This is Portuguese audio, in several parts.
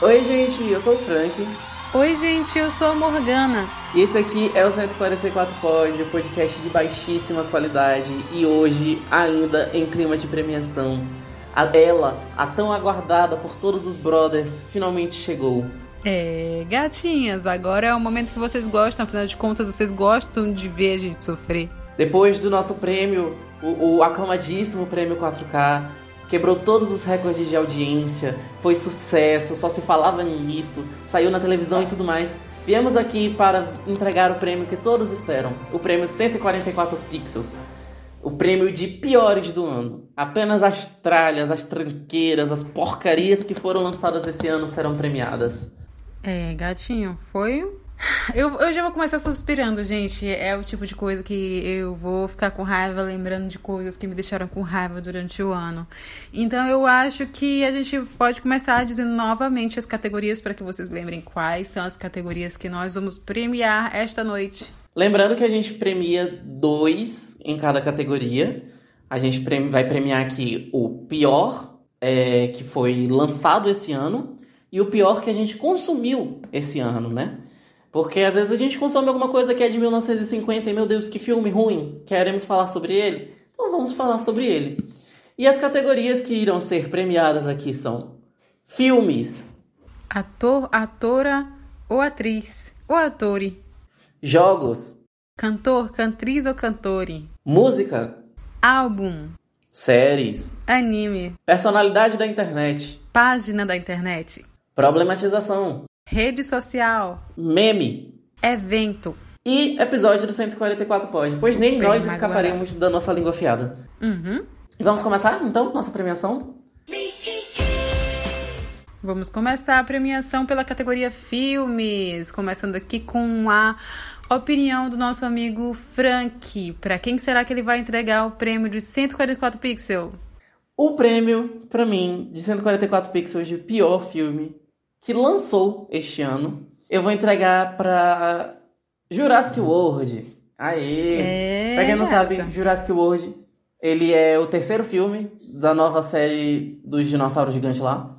Oi, gente, eu sou o Frank. Oi, gente, eu sou a Morgana. E esse aqui é o 144 Pod, um podcast de baixíssima qualidade e hoje ainda em clima de premiação. A ela, a tão aguardada por todos os brothers, finalmente chegou. É, gatinhas, agora é o momento que vocês gostam, afinal de contas, vocês gostam de ver a gente sofrer. Depois do nosso prêmio, o, o aclamadíssimo prêmio 4K, quebrou todos os recordes de audiência, foi sucesso, só se falava nisso, saiu na televisão e tudo mais. Viemos aqui para entregar o prêmio que todos esperam, o prêmio 144 Pixels. O prêmio de piores do ano. Apenas as tralhas, as tranqueiras, as porcarias que foram lançadas esse ano serão premiadas. É, gatinho, foi. Eu, eu já vou começar suspirando, gente. É o tipo de coisa que eu vou ficar com raiva lembrando de coisas que me deixaram com raiva durante o ano. Então eu acho que a gente pode começar dizendo novamente as categorias para que vocês lembrem quais são as categorias que nós vamos premiar esta noite. Lembrando que a gente premia dois em cada categoria. A gente vai premiar aqui o pior é, que foi lançado esse ano e o pior que a gente consumiu esse ano, né? Porque às vezes a gente consome alguma coisa que é de 1950 e, meu Deus, que filme ruim, queremos falar sobre ele? Então vamos falar sobre ele. E as categorias que irão ser premiadas aqui são filmes, ator, atora ou atriz, ou atore, jogos, cantor, cantriz ou cantore, música, álbum, séries, anime, personalidade da internet, página da internet, Problematização. Rede social. Meme. Evento. E episódio do 144 Pod. Pois nem Bem nós escaparemos da nossa língua afiada. Uhum. Vamos começar, então, nossa premiação? Vamos começar a premiação pela categoria Filmes. Começando aqui com a opinião do nosso amigo Frank. Para quem será que ele vai entregar o prêmio de 144 pixels? O prêmio, para mim, de 144 pixels de pior filme que lançou este ano. Eu vou entregar pra Jurassic World. Aê! É, pra quem não sabe, Jurassic World, ele é o terceiro filme da nova série dos dinossauros gigantes lá.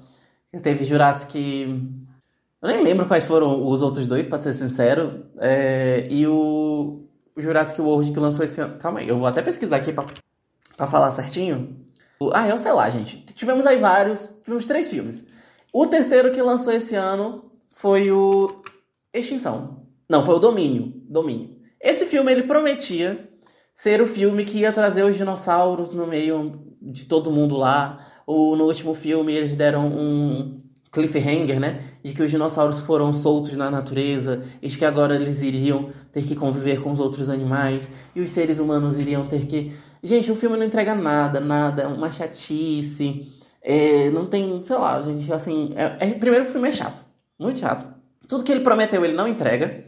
Teve Jurassic... Eu nem lembro quais foram os outros dois, pra ser sincero. É... E o... o Jurassic World que lançou esse ano... Calma aí, eu vou até pesquisar aqui pra, pra falar certinho. Ah, eu sei lá, gente. Tivemos aí vários... Tivemos três filmes. O terceiro que lançou esse ano foi o Extinção. Não, foi o Domínio. Domínio. Esse filme ele prometia ser o filme que ia trazer os dinossauros no meio de todo mundo lá. Ou no último filme eles deram um cliffhanger, né? De que os dinossauros foram soltos na natureza e que agora eles iriam ter que conviver com os outros animais e os seres humanos iriam ter que. Gente, o filme não entrega nada, nada, uma chatice. É, não tem, sei lá, gente, assim. É, é, primeiro que o filme é chato. Muito chato. Tudo que ele prometeu, ele não entrega.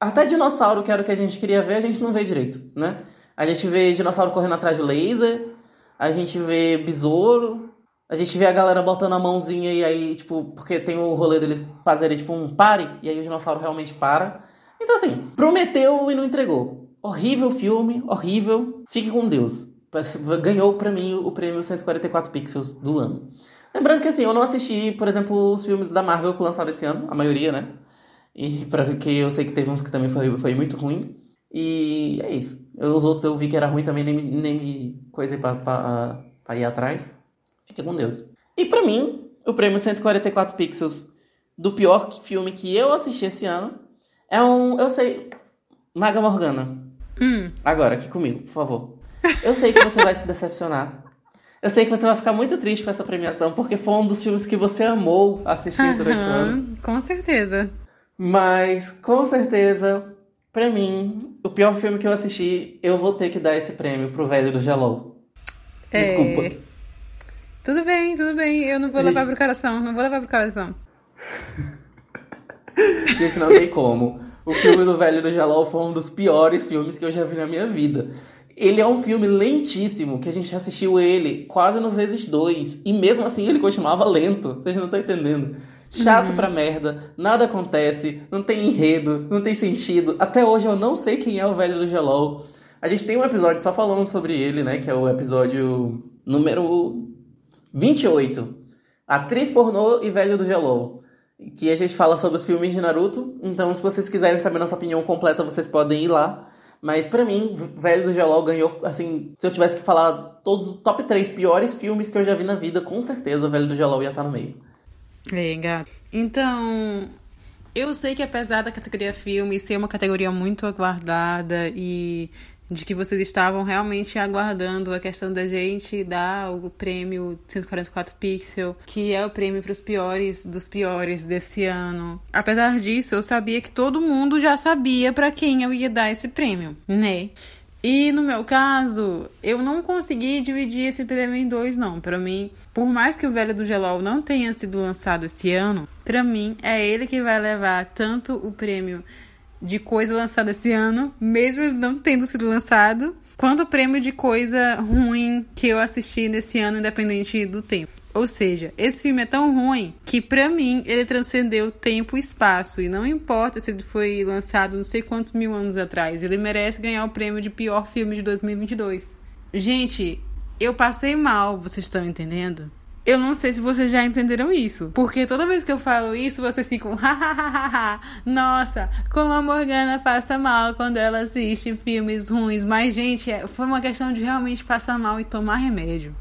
Até dinossauro, que era o que a gente queria ver, a gente não vê direito, né? A gente vê dinossauro correndo atrás de laser, a gente vê besouro, a gente vê a galera botando a mãozinha e aí, tipo, porque tem o rolê deles fazerem, tipo, um pare, e aí o dinossauro realmente para. Então, assim, prometeu e não entregou. Horrível filme, horrível. Fique com Deus ganhou para mim o prêmio 144 pixels do ano. Lembrando que assim, eu não assisti, por exemplo, os filmes da Marvel que lançaram esse ano, a maioria, né? E porque eu sei que teve uns que também foi, foi muito ruim. E é isso. Eu, os outros eu vi que era ruim também, nem, nem me coisei pra, pra, pra ir atrás. Fique com Deus. E para mim, o prêmio 144 pixels do pior filme que eu assisti esse ano é um. Eu sei. Maga Morgana. Hum. Agora, aqui comigo, por favor. Eu sei que você vai se decepcionar. Eu sei que você vai ficar muito triste com essa premiação, porque foi um dos filmes que você amou assistir durante o ano. Com certeza. Mas, com certeza, pra mim, o pior filme que eu assisti, eu vou ter que dar esse prêmio pro velho do Gelou. É. Desculpa. Tudo bem, tudo bem. Eu não vou Gente... levar pro coração. Não vou levar pro coração. Gente, não tem como. O filme do Velho do Jalol foi um dos piores filmes que eu já vi na minha vida. Ele é um filme lentíssimo, que a gente assistiu ele quase no vezes dois. E mesmo assim ele continuava lento. Vocês não estão entendendo. Chato uhum. pra merda, nada acontece, não tem enredo, não tem sentido. Até hoje eu não sei quem é o velho do Gelol. A gente tem um episódio só falando sobre ele, né? Que é o episódio número 28. Atriz pornô e velho do Gelol. que a gente fala sobre os filmes de Naruto. Então, se vocês quiserem saber nossa opinião completa, vocês podem ir lá. Mas para mim, Velho do Gelol ganhou, assim, se eu tivesse que falar todos os top 3 piores filmes que eu já vi na vida, com certeza Velho do Gelol ia estar no meio. Gato. Então, eu sei que apesar da categoria filme ser uma categoria muito aguardada e de que vocês estavam realmente aguardando a questão da gente dar o prêmio 144 Pixel, que é o prêmio para os piores dos piores desse ano. Apesar disso, eu sabia que todo mundo já sabia para quem eu ia dar esse prêmio, né? E no meu caso, eu não consegui dividir esse prêmio em dois, não. Para mim, por mais que o Velho do Gelol não tenha sido lançado esse ano, para mim é ele que vai levar tanto o prêmio de coisa lançada esse ano, mesmo não tendo sido lançado, quanto o prêmio de coisa ruim que eu assisti nesse ano, independente do tempo. Ou seja, esse filme é tão ruim que, para mim, ele transcendeu tempo e espaço. E não importa se ele foi lançado não sei quantos mil anos atrás, ele merece ganhar o prêmio de pior filme de 2022. Gente, eu passei mal, vocês estão entendendo? Eu não sei se vocês já entenderam isso. Porque toda vez que eu falo isso, vocês ficam, hahaha, nossa, como a Morgana passa mal quando ela assiste filmes ruins. Mas, gente, é, foi uma questão de realmente passar mal e tomar remédio.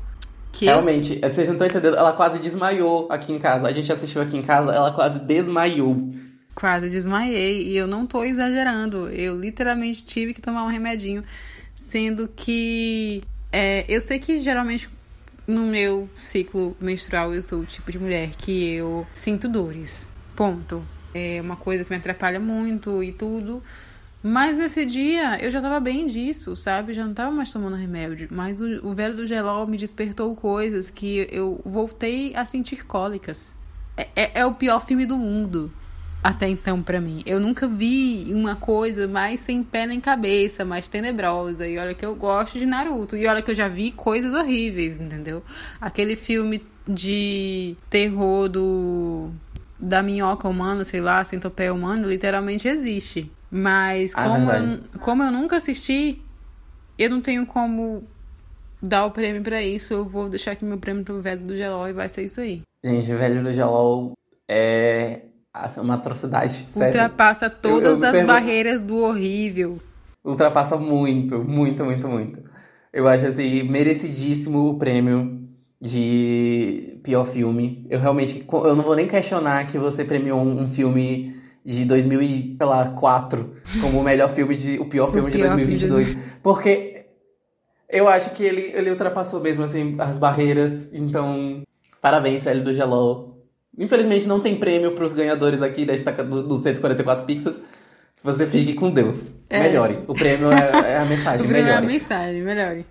Que Realmente, eu... vocês não estão entendendo, ela quase desmaiou aqui em casa. A gente assistiu aqui em casa, ela quase desmaiou. Quase desmaiei, e eu não tô exagerando. Eu literalmente tive que tomar um remedinho. Sendo que é, eu sei que geralmente no meu ciclo menstrual eu sou o tipo de mulher que eu sinto dores. Ponto. É uma coisa que me atrapalha muito e tudo. Mas nesse dia eu já tava bem disso, sabe? Já não tava mais tomando remédio. Mas o, o velho do gelol me despertou coisas que eu voltei a sentir cólicas. É, é, é o pior filme do mundo até então para mim. Eu nunca vi uma coisa mais sem pé nem cabeça, mais tenebrosa. E olha que eu gosto de Naruto. E olha que eu já vi coisas horríveis, entendeu? Aquele filme de terror do da minhoca humana, sei lá, centopeia humana, literalmente existe. Mas ah, como, eu, como eu nunca assisti, eu não tenho como dar o prêmio para isso. Eu vou deixar aqui meu prêmio pro velho do Gelol e vai ser isso aí. Gente, o velho do Gelol é uma atrocidade. Ultrapassa sério. todas eu, eu as barreiras do horrível. Ultrapassa muito, muito, muito, muito. Eu acho assim, merecidíssimo o prêmio de pior filme. Eu realmente, eu não vou nem questionar que você premiou um, filme de 2004 como o melhor filme de o pior filme o pior de 2022, filme. porque eu acho que ele ele ultrapassou mesmo assim as barreiras. Então, parabéns, velho do Gelol. Infelizmente não tem prêmio para os ganhadores aqui desta, do, do 144 Pixels. Você fique com Deus. É. Melhore. O prêmio é, é a mensagem. o prêmio melhore. é a mensagem. Melhore.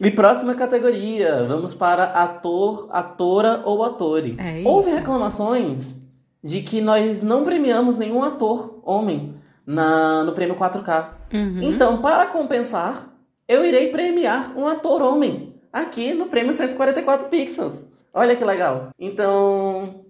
E próxima categoria, vamos para ator, atora ou atore. É. Houve reclamações de que nós não premiamos nenhum ator homem na, no prêmio 4K. Uhum. Então, para compensar, eu irei premiar um ator homem aqui no prêmio 144 Pixels. Olha que legal. Então,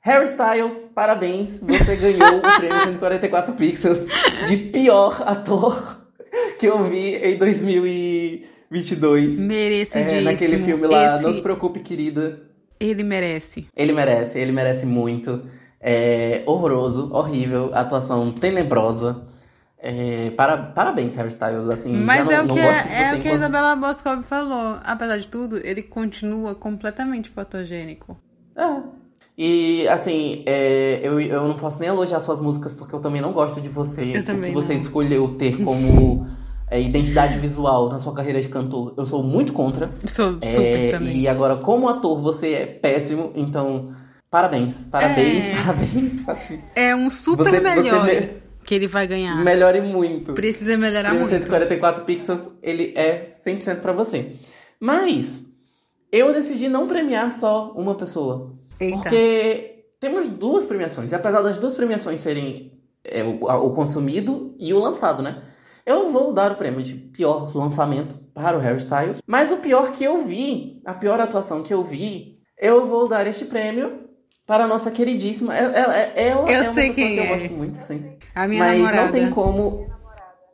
Harry Styles, parabéns. Você ganhou o prêmio 144 Pixels de pior ator que eu vi em 2022. Merecidíssimo. É, naquele filme lá, Esse... Não Se Preocupe, Querida. Ele merece. Ele merece, ele merece muito. É horroroso, horrível, atuação tenebrosa. É, para, parabéns, Hairstyles, assim. Mas é, não, o que, é, é o que a Isabela Boscov falou. Apesar de tudo, ele continua completamente fotogênico. É. E, assim, é, eu, eu não posso nem elogiar suas músicas, porque eu também não gosto de você. Eu também o que você escolheu ter como é, identidade visual na sua carreira de cantor. Eu sou muito contra. Sou é, super também. E agora, como ator, você é péssimo, então... Parabéns, parabéns, é. parabéns. Assim. É um super você, melhor. Você que ele vai ganhar. Melhore muito. Precisa melhorar muito. 144 pixels, ele é 100% para você. Mas eu decidi não premiar só uma pessoa. Eita. Porque temos duas premiações. E apesar das duas premiações serem é, o, o consumido e o lançado, né? Eu vou dar o prêmio de pior lançamento para o Harry Styles. Mas o pior que eu vi, a pior atuação que eu vi, eu vou dar este prêmio para a nossa queridíssima. Ela, ela, ela eu é uma sei pessoa quem que é. eu gosto muito, sim. A minha Mas namorada. não tem como.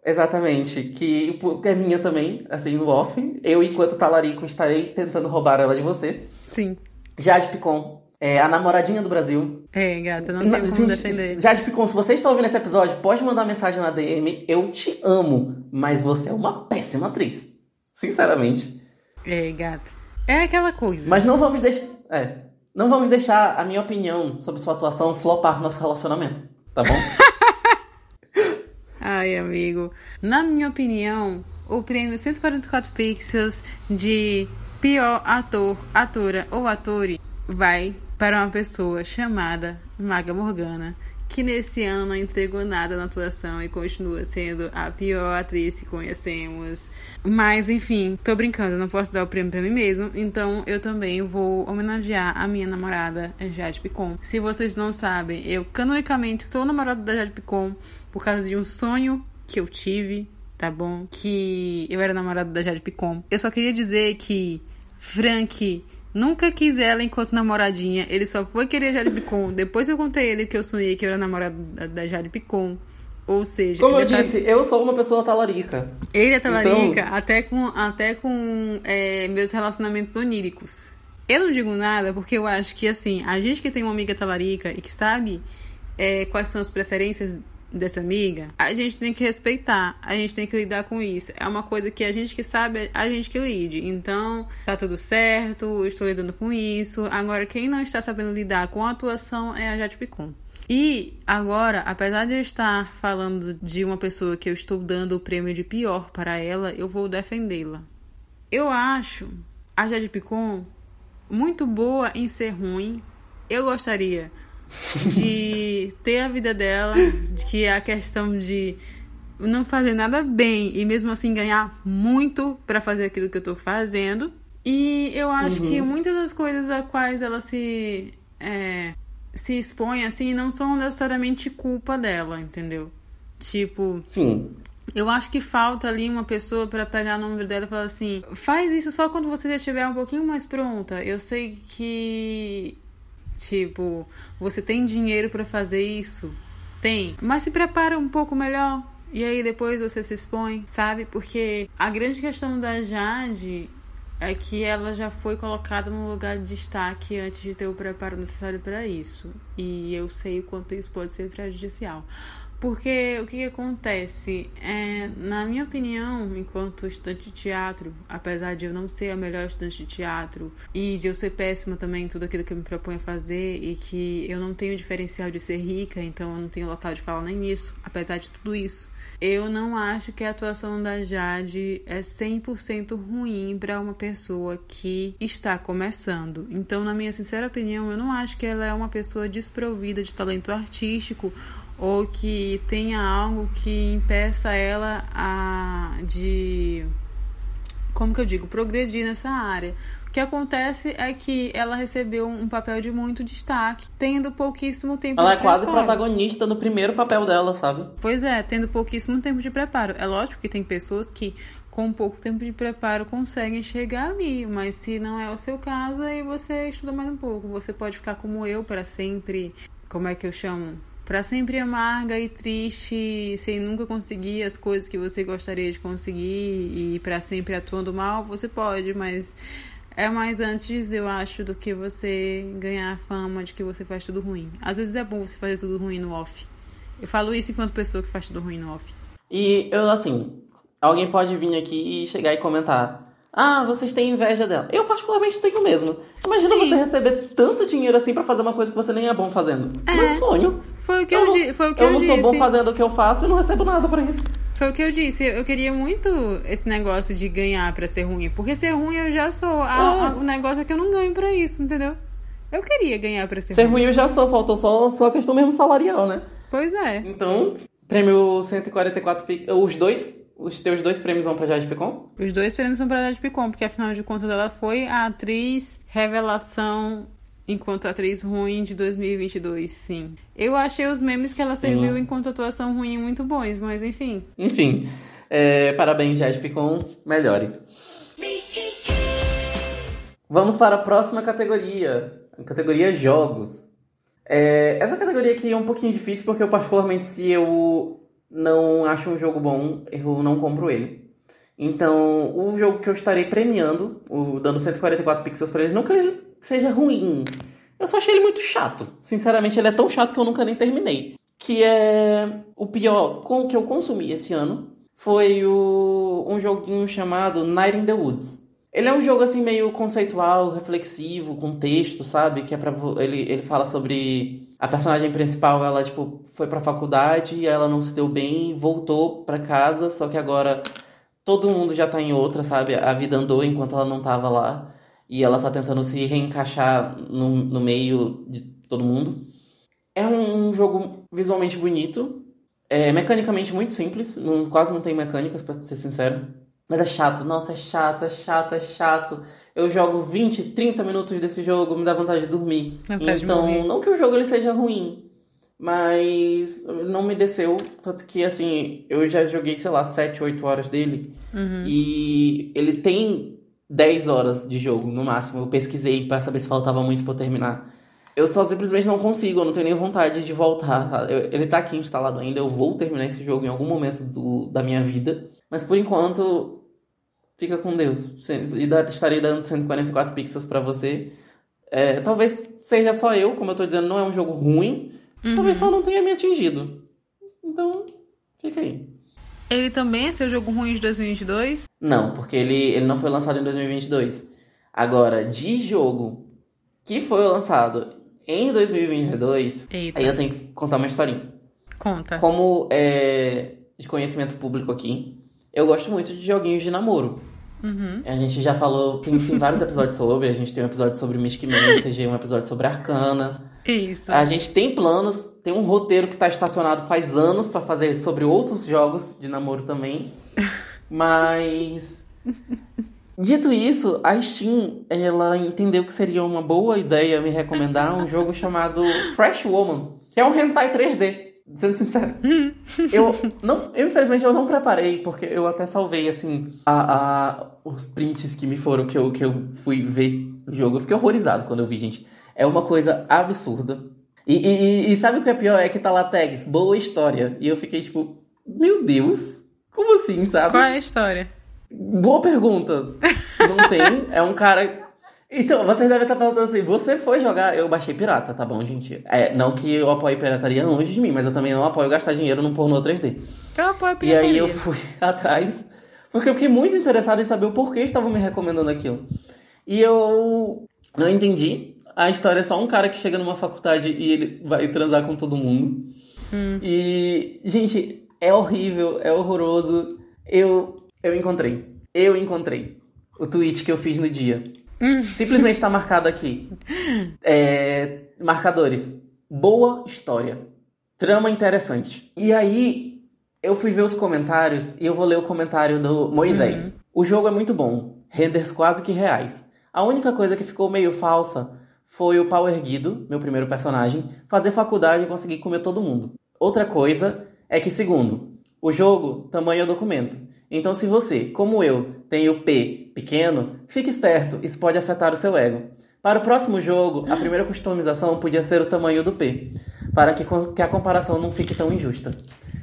Exatamente. Que é minha também, assim, no off. Eu, enquanto talarico, estarei tentando roubar ela de você. Sim. Jade Picon, é a namoradinha do Brasil. É, gata, não tem como defender. Jade Picon, se você está ouvindo esse episódio, pode mandar mensagem na DM. Eu te amo, mas você é uma péssima atriz. Sinceramente. É, gato. É aquela coisa. Mas não vamos deixar. É. Não vamos deixar a minha opinião sobre sua atuação flopar nosso relacionamento. Tá bom? Ai, amigo. Na minha opinião, o prêmio 144 Pixels de pior ator, atora ou atore vai para uma pessoa chamada Maga Morgana, que nesse ano não entregou nada na atuação e continua sendo a pior atriz que conhecemos. Mas enfim, tô brincando, não posso dar o prêmio para mim mesmo, então eu também vou homenagear a minha namorada Jade Picon. Se vocês não sabem, eu canonicamente sou namorada da Jade Picon por causa de um sonho que eu tive, tá bom? Que eu era namorada da Jade Picon. Eu só queria dizer que Frank Nunca quis ela enquanto namoradinha. Ele só foi querer Jade Picon. Depois eu contei ele que eu sonhei que eu era namorada da Jade Picon. Ou seja, como eu tá... disse, eu sou uma pessoa talarica. Ele é talarica então... até com, até com é, meus relacionamentos oníricos. Eu não digo nada porque eu acho que, assim, a gente que tem uma amiga talarica e que sabe é, quais são as preferências dessa amiga, a gente tem que respeitar, a gente tem que lidar com isso. É uma coisa que a gente que sabe, a gente que lide. Então, tá tudo certo, estou lidando com isso. Agora, quem não está sabendo lidar com a atuação é a Jade Picon. E agora, apesar de eu estar falando de uma pessoa que eu estou dando o prêmio de pior para ela, eu vou defendê-la. Eu acho a Jade Picon muito boa em ser ruim. Eu gostaria de ter a vida dela, de que é a questão de não fazer nada bem e mesmo assim ganhar muito para fazer aquilo que eu tô fazendo. E eu acho uhum. que muitas das coisas a quais ela se é, se expõe assim não são necessariamente culpa dela, entendeu? Tipo, sim. Eu acho que falta ali uma pessoa para pegar o número dela e falar assim: faz isso só quando você já estiver um pouquinho mais pronta. Eu sei que Tipo, você tem dinheiro para fazer isso? Tem. Mas se prepara um pouco melhor. E aí depois você se expõe, sabe? Porque a grande questão da Jade é que ela já foi colocada num lugar de destaque antes de ter o preparo necessário para isso. E eu sei o quanto isso pode ser prejudicial. Porque o que, que acontece? É, na minha opinião, enquanto estudante de teatro, apesar de eu não ser a melhor estudante de teatro e de eu ser péssima também em tudo aquilo que eu me proponho a fazer e que eu não tenho diferencial de ser rica, então eu não tenho local de fala nem nisso, apesar de tudo isso, eu não acho que a atuação da Jade é 100% ruim para uma pessoa que está começando. Então, na minha sincera opinião, eu não acho que ela é uma pessoa desprovida de talento artístico ou que tenha algo que impeça ela a de como que eu digo, progredir nessa área. O que acontece é que ela recebeu um papel de muito destaque, tendo pouquíssimo tempo ela de é quase protagonista no primeiro papel dela, sabe? Pois é, tendo pouquíssimo tempo de preparo. É lógico que tem pessoas que com pouco tempo de preparo conseguem chegar ali, mas se não é o seu caso, aí você estuda mais um pouco. Você pode ficar como eu para sempre, como é que eu chamo? Para sempre amarga e triste, sem nunca conseguir as coisas que você gostaria de conseguir e para sempre atuando mal, você pode, mas é mais antes, eu acho, do que você ganhar a fama de que você faz tudo ruim. Às vezes é bom você fazer tudo ruim no off. Eu falo isso enquanto pessoa que faz tudo ruim no off. E eu, assim, alguém pode vir aqui e chegar e comentar: ah, vocês têm inveja dela. Eu particularmente tenho mesmo. Imagina Sim. você receber tanto dinheiro assim para fazer uma coisa que você nem é bom fazendo. É. Meu sonho. Foi o que eu, eu disse. Foi o que eu, eu não disse. sou bom fazendo o que eu faço e não recebo nada para isso. Foi o que eu disse. Eu queria muito esse negócio de ganhar para ser ruim. Porque ser ruim eu já sou. A, a, o negócio é que eu não ganho para isso, entendeu? Eu queria ganhar pra ser, ser ruim. Ser ruim eu já sou. Faltou só, só a questão mesmo salarial, né? Pois é. Então, prêmio 144 Os dois os teus dois prêmios vão pra Jade Picon? Os dois prêmios são pra Jade Picon, porque afinal de contas ela foi a atriz revelação enquanto atriz ruim de 2022, sim. Eu achei os memes que ela serviu enquanto atuação ruim muito bons, mas enfim. Enfim, é, parabéns Jade Picon, melhore. Vamos para a próxima categoria, a categoria jogos. É, essa categoria aqui é um pouquinho difícil porque eu particularmente se eu não acho um jogo bom, eu não compro ele. Então, o jogo que eu estarei premiando, o dando 144 pixels para ele, não que ele seja ruim. Eu só achei ele muito chato. Sinceramente, ele é tão chato que eu nunca nem terminei. Que é o pior com que eu consumi esse ano foi o, um joguinho chamado Night in the Woods. Ele é um jogo assim meio conceitual, reflexivo, com texto, sabe? Que é para ele ele fala sobre a personagem principal, ela tipo foi para faculdade e ela não se deu bem, voltou para casa, só que agora todo mundo já tá em outra, sabe? A vida andou enquanto ela não tava lá e ela tá tentando se reencaixar no, no meio de todo mundo. É um jogo visualmente bonito, é mecanicamente muito simples, não, quase não tem mecânicas, pra ser sincero. Mas é chato, nossa, é chato, é chato, é chato. Eu jogo 20, 30 minutos desse jogo, me dá vontade de dormir. Vontade então, de não que o jogo ele seja ruim, mas não me desceu. Tanto que, assim, eu já joguei, sei lá, 7, 8 horas dele. Uhum. E ele tem 10 horas de jogo, no máximo. Eu pesquisei pra saber se faltava muito pra eu terminar. Eu só simplesmente não consigo, eu não tenho nem vontade de voltar. Eu- ele tá aqui instalado ainda, eu vou terminar esse jogo em algum momento do, da minha vida. Mas por enquanto, fica com Deus. E estarei dando 144 pixels pra você. É, talvez seja só eu, como eu tô dizendo, não é um jogo ruim. Talvez só não tenha me atingido. Então, fica aí. Ele também é seu jogo ruim de 2022? Não, porque ele, ele não foi lançado em 2022. Agora, de jogo que foi lançado em 2022, Eita. aí eu tenho que contar uma historinha. Conta. Como é de conhecimento público aqui, eu gosto muito de joguinhos de namoro. Uhum. A gente já falou, tem, tem vários episódios sobre, a gente tem um episódio sobre Mystic Message, um episódio sobre Arcana. Isso. A gente tem planos, tem um roteiro que tá estacionado faz anos pra fazer sobre outros jogos de namoro também. Mas dito isso, a Steam ela entendeu que seria uma boa ideia me recomendar um jogo chamado Fresh Woman, que é um hentai 3D. Sendo sincero, eu não, eu, infelizmente eu não preparei porque eu até salvei assim a, a- os prints que me foram que eu, que eu fui ver o jogo. Eu fiquei horrorizado quando eu vi, gente. É uma coisa absurda. E, e- e sabe o que é pior? É que tá lá tags, boa história. E eu fiquei tipo, meu Deus, como assim, sabe? Qual é a história? Boa pergunta. Não tem. É um cara. Então, vocês devem estar perguntando assim: você foi jogar? Eu baixei pirata, tá bom, gente? É, não que eu apoie pirataria longe de mim, mas eu também não apoio gastar dinheiro num pornô 3D. Eu apoio a E pirataria. aí eu fui atrás, porque eu fiquei muito interessado em saber o porquê estavam me recomendando aquilo. E eu não entendi. A história é só um cara que chega numa faculdade e ele vai transar com todo mundo. E, gente, é horrível, é horroroso. Eu, eu encontrei. Eu encontrei o tweet que eu fiz no dia. Simplesmente está marcado aqui. É, marcadores. Boa história. Trama interessante. E aí, eu fui ver os comentários e eu vou ler o comentário do Moisés. O jogo é muito bom. Renders quase que reais. A única coisa que ficou meio falsa foi o Power Guido, meu primeiro personagem, fazer faculdade e conseguir comer todo mundo. Outra coisa é que, segundo, o jogo, tamanho é o documento. Então, se você, como eu, tem o P pequeno, fique esperto, isso pode afetar o seu ego. Para o próximo jogo, a primeira customização podia ser o tamanho do P, para que, que a comparação não fique tão injusta.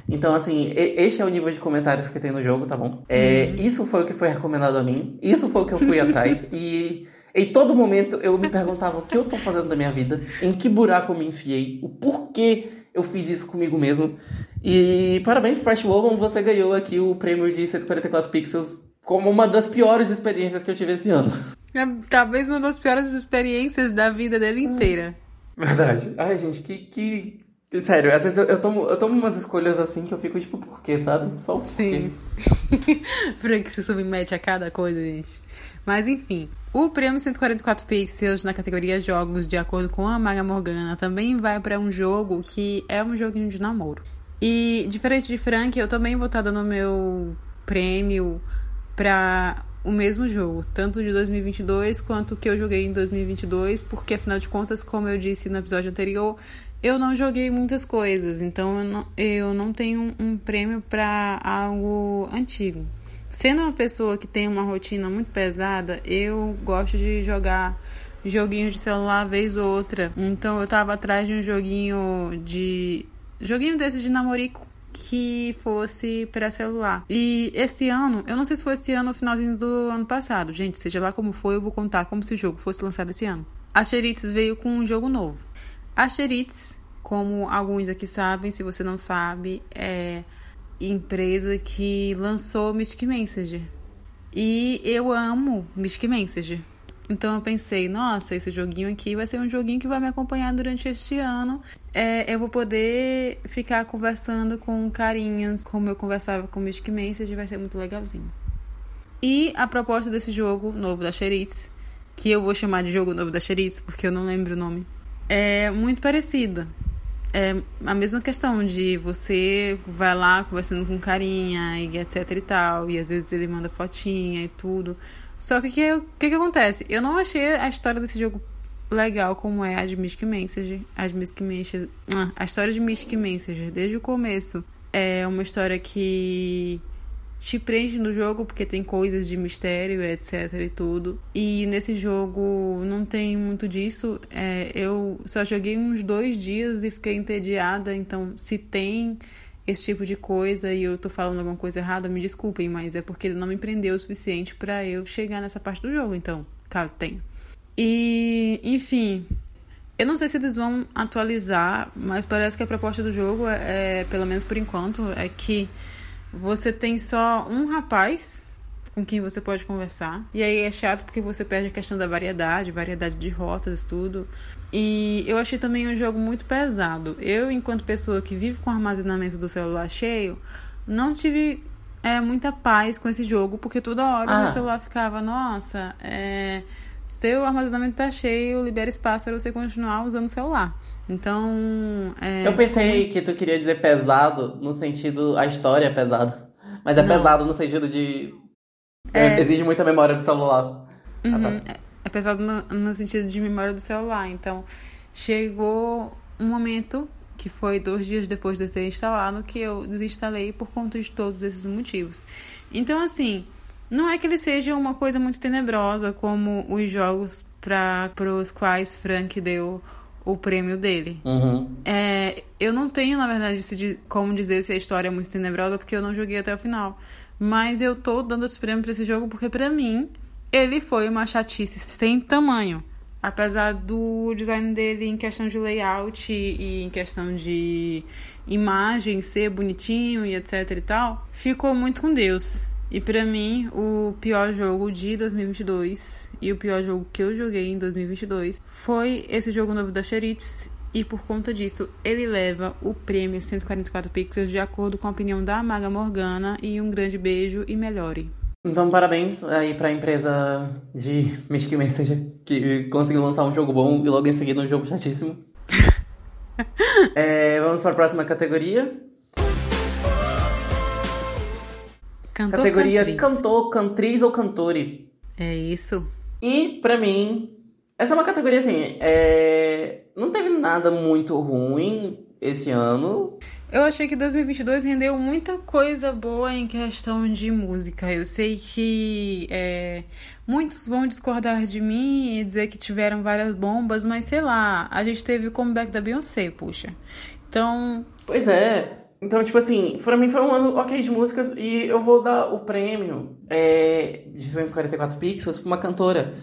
Então, assim, este é o nível de comentários que tem no jogo, tá bom? É, Isso foi o que foi recomendado a mim, isso foi o que eu fui atrás, e em todo momento eu me perguntava o que eu tô fazendo da minha vida, em que buraco eu me enfiei, o porquê eu fiz isso comigo mesmo. E parabéns, Fresh Woman, você ganhou aqui o prêmio de 144 pixels como uma das piores experiências que eu tive esse ano. É talvez uma das piores experiências da vida dele inteira. Verdade. Ai, gente, que. que... que- Sério, às vezes eu, eu tomo, eu tomo umas escolhas assim que eu fico tipo, por quê, sabe? Só o porquê. Sim. Pra que se submete a cada coisa, gente. Mas enfim, o prêmio 144 pixels na categoria jogos, de acordo com a Maga Morgana, também vai pra um jogo que é um joguinho de namoro. E diferente de Frank, eu também vou estar dando meu prêmio pra o mesmo jogo, tanto de 2022 quanto o que eu joguei em 2022, porque afinal de contas, como eu disse no episódio anterior, eu não joguei muitas coisas, então eu não, eu não tenho um prêmio pra algo antigo. Sendo uma pessoa que tem uma rotina muito pesada, eu gosto de jogar joguinhos de celular vez ou outra. Então eu tava atrás de um joguinho de. joguinho desse de namorico que fosse para celular. E esse ano, eu não sei se foi esse ano ou finalzinho do ano passado. Gente, seja lá como foi, eu vou contar como se o jogo fosse lançado esse ano. a Cheritz veio com um jogo novo. A Cheritz, como alguns aqui sabem, se você não sabe, é empresa que lançou Mystic Messenger. E eu amo Mystic Messenger. Então eu pensei, nossa, esse joguinho aqui vai ser um joguinho que vai me acompanhar durante este ano. É, eu vou poder ficar conversando com carinhas, como eu conversava com Mystic Message, vai ser muito legalzinho. E a proposta desse jogo novo da Cheritz, que eu vou chamar de jogo novo da Cheritz, porque eu não lembro o nome, é muito parecida. É a mesma questão de você vai lá conversando com carinha e etc e tal, e às vezes ele manda fotinha e tudo. Só que o que, que, que, acontece? Eu não achei a história desse jogo legal como é a de Mystic Message. A, de Mystic Message ah, a história de Mystic Message, desde o começo, é uma história que te prende no jogo porque tem coisas de mistério, etc e tudo. E nesse jogo não tem muito disso. É, eu só joguei uns dois dias e fiquei entediada, então se tem esse tipo de coisa e eu tô falando alguma coisa errada, me desculpem, mas é porque ele não me prendeu o suficiente para eu chegar nessa parte do jogo, então, caso tenha. E, enfim, eu não sei se eles vão atualizar, mas parece que a proposta do jogo é, é pelo menos por enquanto, é que você tem só um rapaz com quem você pode conversar. E aí é chato porque você perde a questão da variedade, variedade de rotas, tudo. E eu achei também um jogo muito pesado. Eu, enquanto pessoa que vive com o armazenamento do celular cheio, não tive é, muita paz com esse jogo, porque toda hora ah. o celular ficava, nossa, é, seu armazenamento tá cheio, libera espaço para você continuar usando o celular. Então. É, eu pensei como... que tu queria dizer pesado no sentido. A história é pesada. Mas é não. pesado no sentido de é, exige muita memória do celular. Uhum, ah, tá. É pesado no, no sentido de memória do celular. Então, chegou um momento que foi dois dias depois de ser instalado, que eu desinstalei por conta de todos esses motivos. Então, assim, não é que ele seja uma coisa muito tenebrosa como os jogos para os quais Frank deu o prêmio dele. Uhum. É, eu não tenho, na verdade, como dizer se a história é muito tenebrosa, porque eu não joguei até o final. Mas eu tô dando esse prêmio pra esse jogo porque, para mim, ele foi uma chatice sem tamanho. Apesar do design dele em questão de layout e em questão de imagem ser bonitinho e etc e tal, ficou muito com Deus. E para mim, o pior jogo de 2022 e o pior jogo que eu joguei em 2022 foi esse jogo novo da Cheritz e por conta disso ele leva o prêmio 144 pixels de acordo com a opinião da Maga Morgana e um grande beijo e melhore. Então parabéns aí para a empresa de Mystic Messenger que conseguiu lançar um jogo bom e logo em seguida um jogo chatíssimo. é, vamos para a próxima categoria. Cantor, categoria cantriz. cantor, cantriz ou cantore. É isso. E para mim, essa é uma categoria assim, é... não teve nada muito ruim esse ano. Eu achei que 2022 rendeu muita coisa boa em questão de música. Eu sei que é, muitos vão discordar de mim e dizer que tiveram várias bombas, mas sei lá, a gente teve o comeback da Beyoncé, puxa. Então. Pois é. Então, tipo assim, pra mim foi um ano ok de músicas e eu vou dar o prêmio é, de 144 pixels pra uma cantora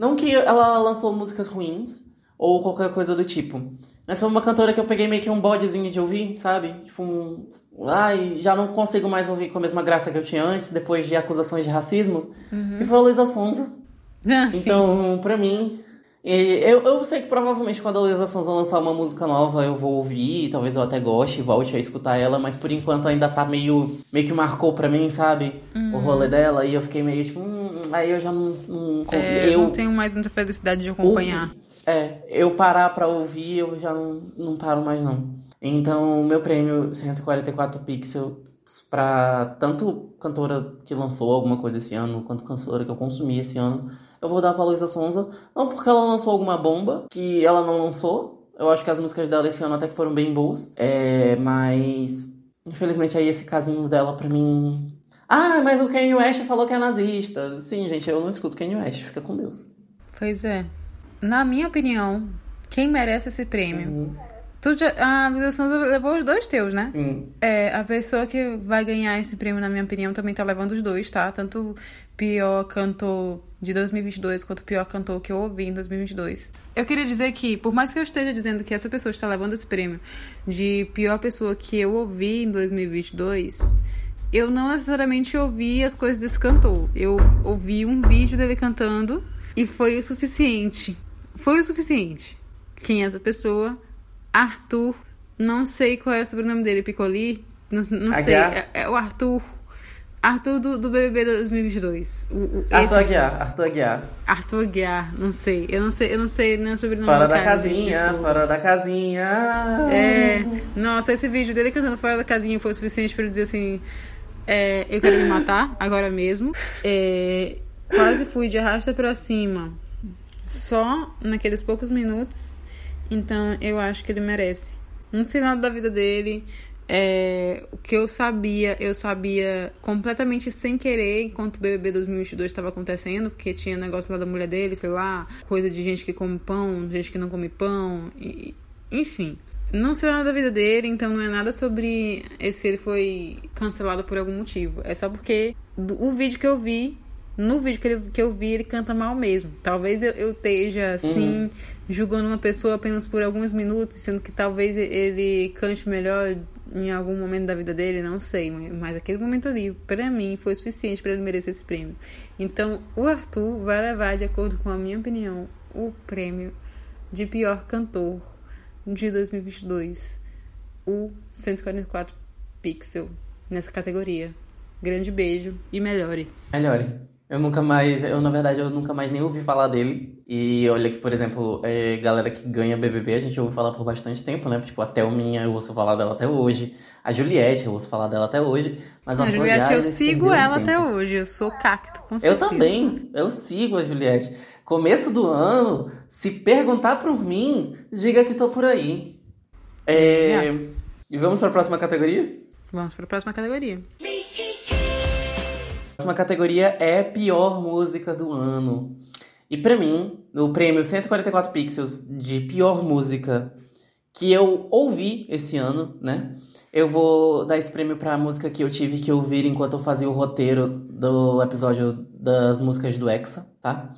não que ela lançou músicas ruins ou qualquer coisa do tipo. Mas foi uma cantora que eu peguei meio que um bodezinho de ouvir, sabe? Tipo um. Ai, já não consigo mais ouvir com a mesma graça que eu tinha antes, depois de acusações de racismo. Uhum. E foi a Luísa Sonza. Ah, então, sim. pra mim, eu, eu sei que provavelmente quando a Luísa Sonza lançar uma música nova eu vou ouvir, talvez eu até goste e volte a escutar ela, mas por enquanto ainda tá meio, meio que marcou pra mim, sabe? Uhum. O rolê dela, e eu fiquei meio tipo, hum, aí eu já não. não é, eu não tenho mais muita felicidade de acompanhar. Ouvi, é, eu parar pra ouvir, eu já não, não paro mais não. Então, o meu prêmio 144 pixels pra tanto cantora que lançou alguma coisa esse ano, quanto cantora que eu consumi esse ano eu vou dar pra Luísa Sonza. Não porque ela lançou alguma bomba, que ela não lançou. Eu acho que as músicas dela esse ano até que foram bem boas. É, mas. Infelizmente aí esse casinho dela pra mim. Ah, mas o Kanye West falou que é nazista. Sim, gente, eu não escuto Kanye West, fica com Deus. Pois é. Na minha opinião, quem merece esse prêmio uhum. Tu já, a Luísa Sonza levou os dois teus, né? Sim. É, a pessoa que vai ganhar esse prêmio, na minha opinião, também tá levando os dois, tá? Tanto pior cantor de 2022 quanto pior cantor que eu ouvi em 2022. Eu queria dizer que, por mais que eu esteja dizendo que essa pessoa está levando esse prêmio de pior pessoa que eu ouvi em 2022, eu não necessariamente ouvi as coisas desse cantor. Eu ouvi um vídeo dele cantando e foi o suficiente. Foi o suficiente. Quem é essa pessoa? Arthur. Não sei qual é o sobrenome dele, Piccoli? Não, não sei. É, é, o Arthur. Arthur do, do BBB 2022. O, o, Arthur. Aguiar, Arthur Aguiar. Arthur Aguiar, não sei. Eu não sei, eu não sei nem o sobrenome Fora da cara, casinha, gente, fora da casinha. É. Nossa, esse vídeo dele cantando fora da casinha foi o suficiente para eu dizer assim. É, eu quero me matar agora mesmo. É, quase fui de arrasta pra cima. Só naqueles poucos minutos. Então eu acho que ele merece. Não sei nada da vida dele. É, o que eu sabia, eu sabia completamente sem querer enquanto o BBB 2022 estava acontecendo, porque tinha negócio lá da mulher dele, sei lá, coisa de gente que come pão, gente que não come pão, e, enfim. Não sei nada da vida dele, então não é nada sobre se ele foi cancelado por algum motivo. É só porque o vídeo que eu vi, no vídeo que, ele, que eu vi, ele canta mal mesmo. Talvez eu, eu esteja, assim, uhum. julgando uma pessoa apenas por alguns minutos, sendo que talvez ele cante melhor em algum momento da vida dele, não sei. Mas aquele momento ali, para mim, foi suficiente para ele merecer esse prêmio. Então, o Arthur vai levar, de acordo com a minha opinião, o prêmio de pior cantor de 2022 o 144 pixel nessa categoria. Grande beijo e melhore. Melhore. Eu nunca mais, eu na verdade eu nunca mais nem ouvi falar dele. E olha que, por exemplo, é, galera que ganha BBB, a gente ouve falar por bastante tempo, né? Tipo, a Thelminha eu ouço falar dela até hoje. A Juliette, eu ouço falar dela até hoje. Mas a Juliette, eu sigo ela até hoje. Eu sou cacto, com certeza. Eu também. Eu sigo a Juliette. Começo do ano, se perguntar por mim, diga que tô por aí. É... E vamos para a próxima categoria? Vamos para a próxima categoria. A próxima categoria é pior música do ano. E para mim, o prêmio 144 Pixels de pior música que eu ouvi esse ano, né? Eu vou dar esse prêmio pra música que eu tive que ouvir enquanto eu fazia o roteiro do episódio das músicas do Hexa, tá?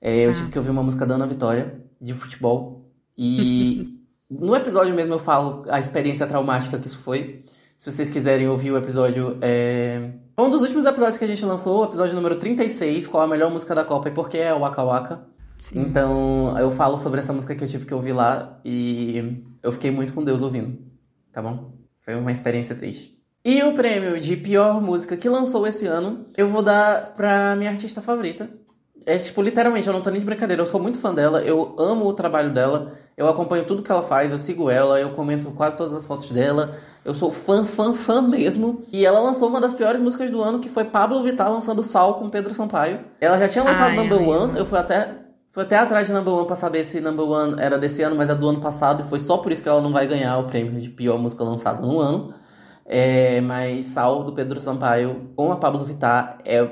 É, eu ah. tive que ouvir uma música da Ana Vitória, de futebol. E No episódio mesmo eu falo a experiência traumática que isso foi. Se vocês quiserem ouvir o episódio. É... Um dos últimos episódios que a gente lançou, o episódio número 36, qual a melhor música da Copa e por que é o Waka Waka. Sim. Então eu falo sobre essa música que eu tive que ouvir lá e eu fiquei muito com Deus ouvindo. Tá bom? Foi uma experiência triste. E o prêmio de pior música que lançou esse ano, eu vou dar pra minha artista favorita, é tipo, literalmente, eu não tô nem de brincadeira, eu sou muito fã dela, eu amo o trabalho dela, eu acompanho tudo que ela faz, eu sigo ela, eu comento quase todas as fotos dela, eu sou fã, fã, fã mesmo. E ela lançou uma das piores músicas do ano, que foi Pablo Vittar lançando Sal com Pedro Sampaio. Ela já tinha lançado Ai, Number One, eu fui até, fui até atrás de Number One pra saber se Number One era desse ano, mas é do ano passado, e foi só por isso que ela não vai ganhar o prêmio de pior música lançada no ano. É, mas Sal do Pedro Sampaio com a Pablo Vittar é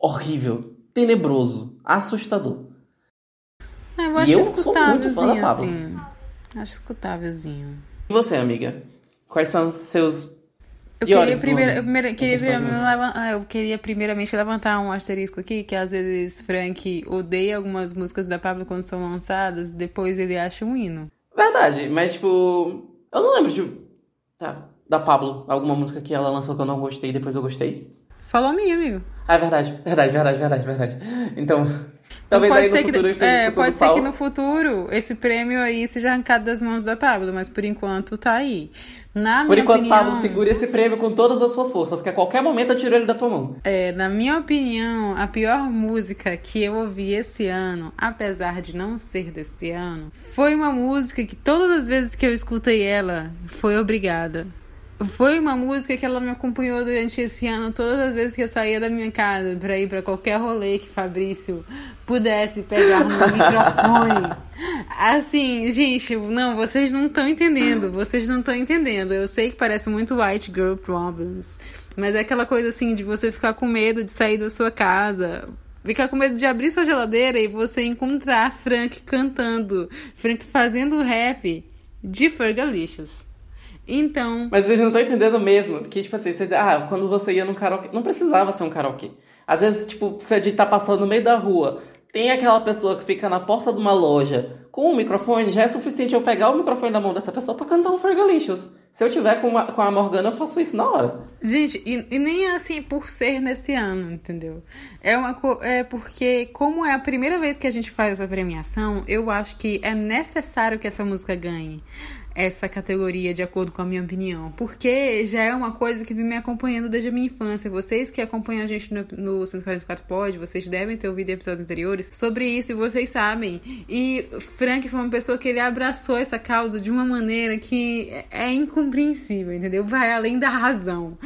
horrível tenebroso, assustador. É, eu acho e eu sou muito fã da Pablo. Assim. Acho escutávelzinho. E você, amiga? Quais são os seus eu queria, primeiro, eu, primeiro, queria primeiramente, ah, eu queria primeiramente levantar um asterisco aqui, que às vezes Frank odeia algumas músicas da Pablo quando são lançadas, depois ele acha um hino. Verdade, mas tipo, eu não lembro de tá, da Pablo, alguma música que ela lançou que eu não gostei e depois eu gostei. Falou a minha, amigo. Ah, é verdade, verdade, verdade, verdade, verdade. Então, talvez então aí no futuro que, eu esteja é, Pode ser que no futuro esse prêmio aí seja arrancado das mãos da Pablo, mas por enquanto tá aí. Na por enquanto, opinião, Pablo, segure esse prêmio com todas as suas forças, que a qualquer momento eu tiro ele da tua mão. É, na minha opinião, a pior música que eu ouvi esse ano, apesar de não ser desse ano, foi uma música que todas as vezes que eu escutei ela, foi obrigada. Foi uma música que ela me acompanhou durante esse ano, todas as vezes que eu saía da minha casa para ir para qualquer rolê que Fabrício pudesse pegar no microfone. Assim, gente, não, vocês não estão entendendo, vocês não estão entendendo. Eu sei que parece muito White Girl Problems, mas é aquela coisa assim de você ficar com medo de sair da sua casa, ficar com medo de abrir sua geladeira e você encontrar Frank cantando, Frank fazendo rap de Fergalicious. Então. Mas vocês não estão entendendo mesmo. Que, tipo assim, você, ah, quando você ia num karaokê. Não precisava ser um karaokê. Às vezes, tipo, você tá passando no meio da rua. Tem aquela pessoa que fica na porta de uma loja com o microfone, já é suficiente eu pegar o microfone da mão dessa pessoa para cantar um Fergalicious. Se eu tiver com, uma, com a Morgana, eu faço isso na hora. Gente, e, e nem assim por ser nesse ano, entendeu? É, uma, é porque, como é a primeira vez que a gente faz essa premiação, eu acho que é necessário que essa música ganhe essa categoria de acordo com a minha opinião, porque já é uma coisa que vem me acompanhando desde a minha infância. Vocês que acompanham a gente no, no 144 Pod, vocês devem ter ouvido episódios anteriores sobre isso e vocês sabem. E Frank foi uma pessoa que ele abraçou essa causa de uma maneira que é incompreensível, entendeu? Vai além da razão.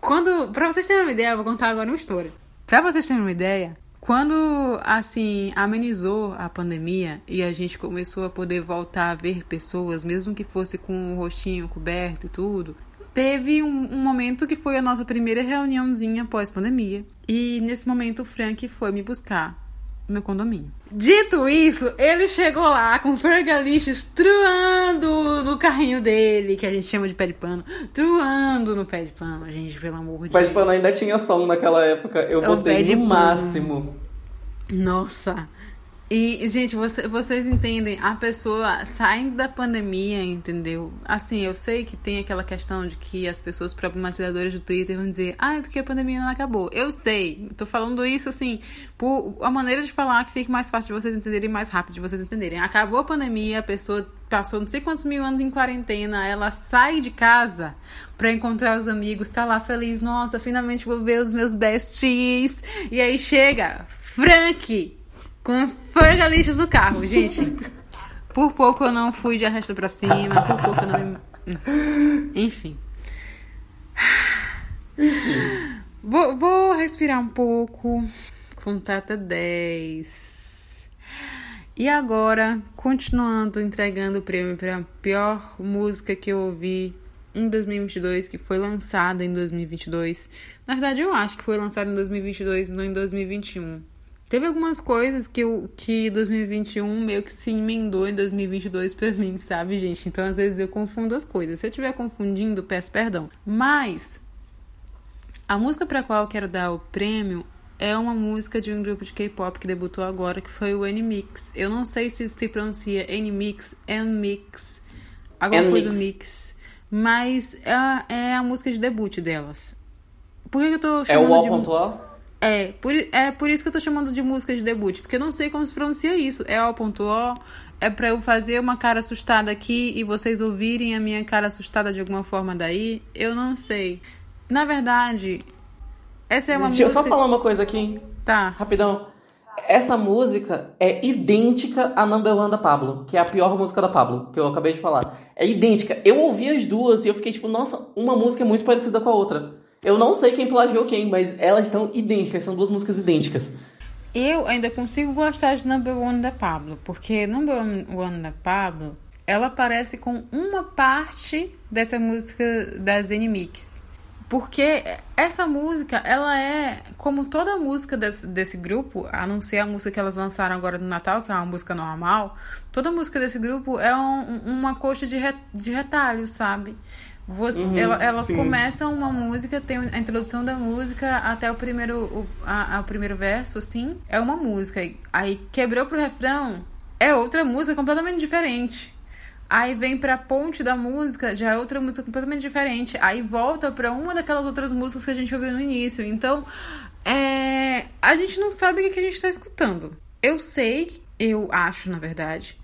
Quando, para vocês terem uma ideia, eu vou contar agora uma história. Para vocês terem uma ideia, quando, assim, amenizou a pandemia e a gente começou a poder voltar a ver pessoas, mesmo que fosse com o rostinho coberto e tudo, teve um, um momento que foi a nossa primeira reuniãozinha pós-pandemia. E nesse momento o Frank foi me buscar meu condomínio. Dito isso, ele chegou lá com fergalixos truando no carrinho dele, que a gente chama de pé de pano, truando no pé de pano, gente, pelo amor de Deus. O pé de pano ainda tinha som naquela época, eu é botei no máximo. Nossa, e, gente, você, vocês entendem, a pessoa saindo da pandemia, entendeu? Assim, eu sei que tem aquela questão de que as pessoas problematizadoras do Twitter vão dizer, ah, é porque a pandemia não acabou. Eu sei, tô falando isso, assim, por a maneira de falar que fique mais fácil de vocês entenderem, mais rápido de vocês entenderem. Acabou a pandemia, a pessoa passou não sei quantos mil anos em quarentena, ela sai de casa para encontrar os amigos, tá lá feliz, nossa, finalmente vou ver os meus besties. E aí chega, Frank com forgalixos do carro, gente. Por pouco eu não fui de arrasta pra cima, por pouco eu não me... Enfim. Vou, vou respirar um pouco. Contar até 10. E agora, continuando entregando o prêmio para a pior música que eu ouvi em 2022, que foi lançada em 2022. Na verdade, eu acho que foi lançada em 2022 e não em 2021. Teve algumas coisas que, eu, que 2021 meio que se emendou em 2022 pra mim, sabe, gente? Então, às vezes, eu confundo as coisas. Se eu estiver confundindo, peço perdão. Mas, a música pra qual eu quero dar o prêmio é uma música de um grupo de K-pop que debutou agora, que foi o N-Mix. Eu não sei se se pronuncia N-Mix, N-Mix, alguma coisa mix. Mas é a, é a música de debut delas. Por que, eu tô chamando É o. De... É, por, é por isso que eu tô chamando de música de debut, porque eu não sei como se pronuncia isso. É O.O, é pra eu fazer uma cara assustada aqui e vocês ouvirem a minha cara assustada de alguma forma daí? Eu não sei. Na verdade, essa é uma Deixa música. Deixa eu só falar uma coisa aqui. Tá. Rapidão. Essa música é idêntica à Number One da Pablo, que é a pior música da Pablo, que eu acabei de falar. É idêntica. Eu ouvi as duas e eu fiquei tipo, nossa, uma música é muito parecida com a outra. Eu não sei quem plagiou quem, mas elas são idênticas, são duas músicas idênticas. Eu ainda consigo gostar de Number One da Pablo, porque Number One da Pablo, ela aparece com uma parte dessa música das Mix. Porque essa música, ela é, como toda música desse, desse grupo, a não ser a música que elas lançaram agora no Natal, que é uma música normal, toda música desse grupo é um, uma coxa de, re, de retalho, sabe? Você, uhum, ela, elas sim. começam uma música, tem a introdução da música até o primeiro, o, a, a, o primeiro verso, assim, é uma música. Aí quebrou pro refrão, é outra música completamente diferente. Aí vem pra ponte da música, já é outra música completamente diferente. Aí volta pra uma daquelas outras músicas que a gente ouviu no início. Então, é... a gente não sabe o que a gente tá escutando. Eu sei, eu acho, na verdade,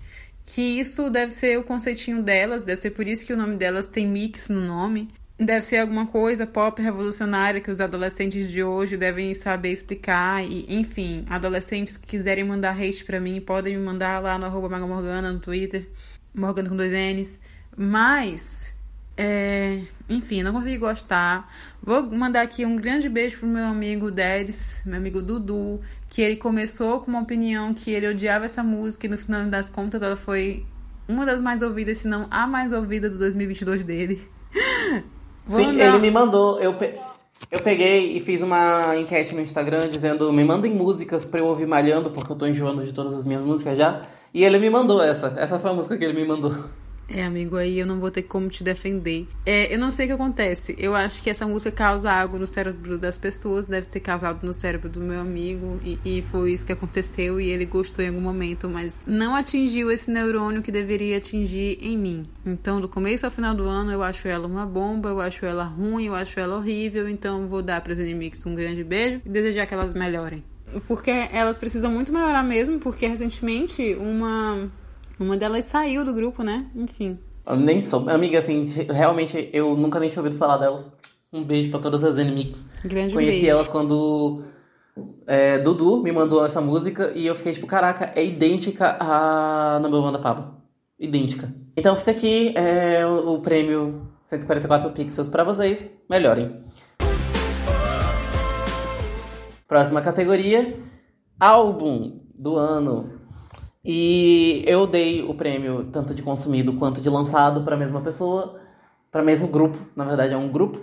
que isso deve ser o conceitinho delas, deve ser por isso que o nome delas tem mix no nome. Deve ser alguma coisa pop revolucionária que os adolescentes de hoje devem saber explicar. E, enfim, adolescentes que quiserem mandar hate para mim podem me mandar lá no arroba no Twitter, Morgana com dois N's. Mas, é, enfim, não consegui gostar. Vou mandar aqui um grande beijo pro meu amigo Deres, meu amigo Dudu, que ele começou com uma opinião que ele odiava essa música e no final das contas ela foi uma das mais ouvidas, se não a mais ouvida do 2022 dele. Sim, mandar... ele me mandou. Eu, pe... eu peguei e fiz uma enquete no Instagram dizendo: me mandem músicas pra eu ouvir malhando, porque eu tô enjoando de todas as minhas músicas já. E ele me mandou essa. Essa foi a música que ele me mandou. É, amigo, aí eu não vou ter como te defender. É, eu não sei o que acontece. Eu acho que essa música causa algo no cérebro das pessoas, deve ter causado no cérebro do meu amigo, e, e foi isso que aconteceu, e ele gostou em algum momento, mas não atingiu esse neurônio que deveria atingir em mim. Então, do começo ao final do ano, eu acho ela uma bomba, eu acho ela ruim, eu acho ela horrível, então vou dar para as inimigos um grande beijo e desejar que elas melhorem. Porque elas precisam muito melhorar mesmo, porque recentemente uma uma delas saiu do grupo, né? Enfim. Eu nem sou. Amiga, assim, realmente eu nunca nem tinha ouvido falar delas. Um beijo pra todas as Enemix. Grande Conheci beijo. elas quando é, Dudu me mandou essa música e eu fiquei tipo, caraca, é idêntica à Number One da Pablo. Idêntica. Então fica aqui é, o, prêmio 144 pixels pra vocês. Melhorem. Próxima categoria: álbum do ano. E eu dei o prêmio tanto de consumido quanto de lançado para a mesma pessoa, para o mesmo grupo. Na verdade, é um grupo.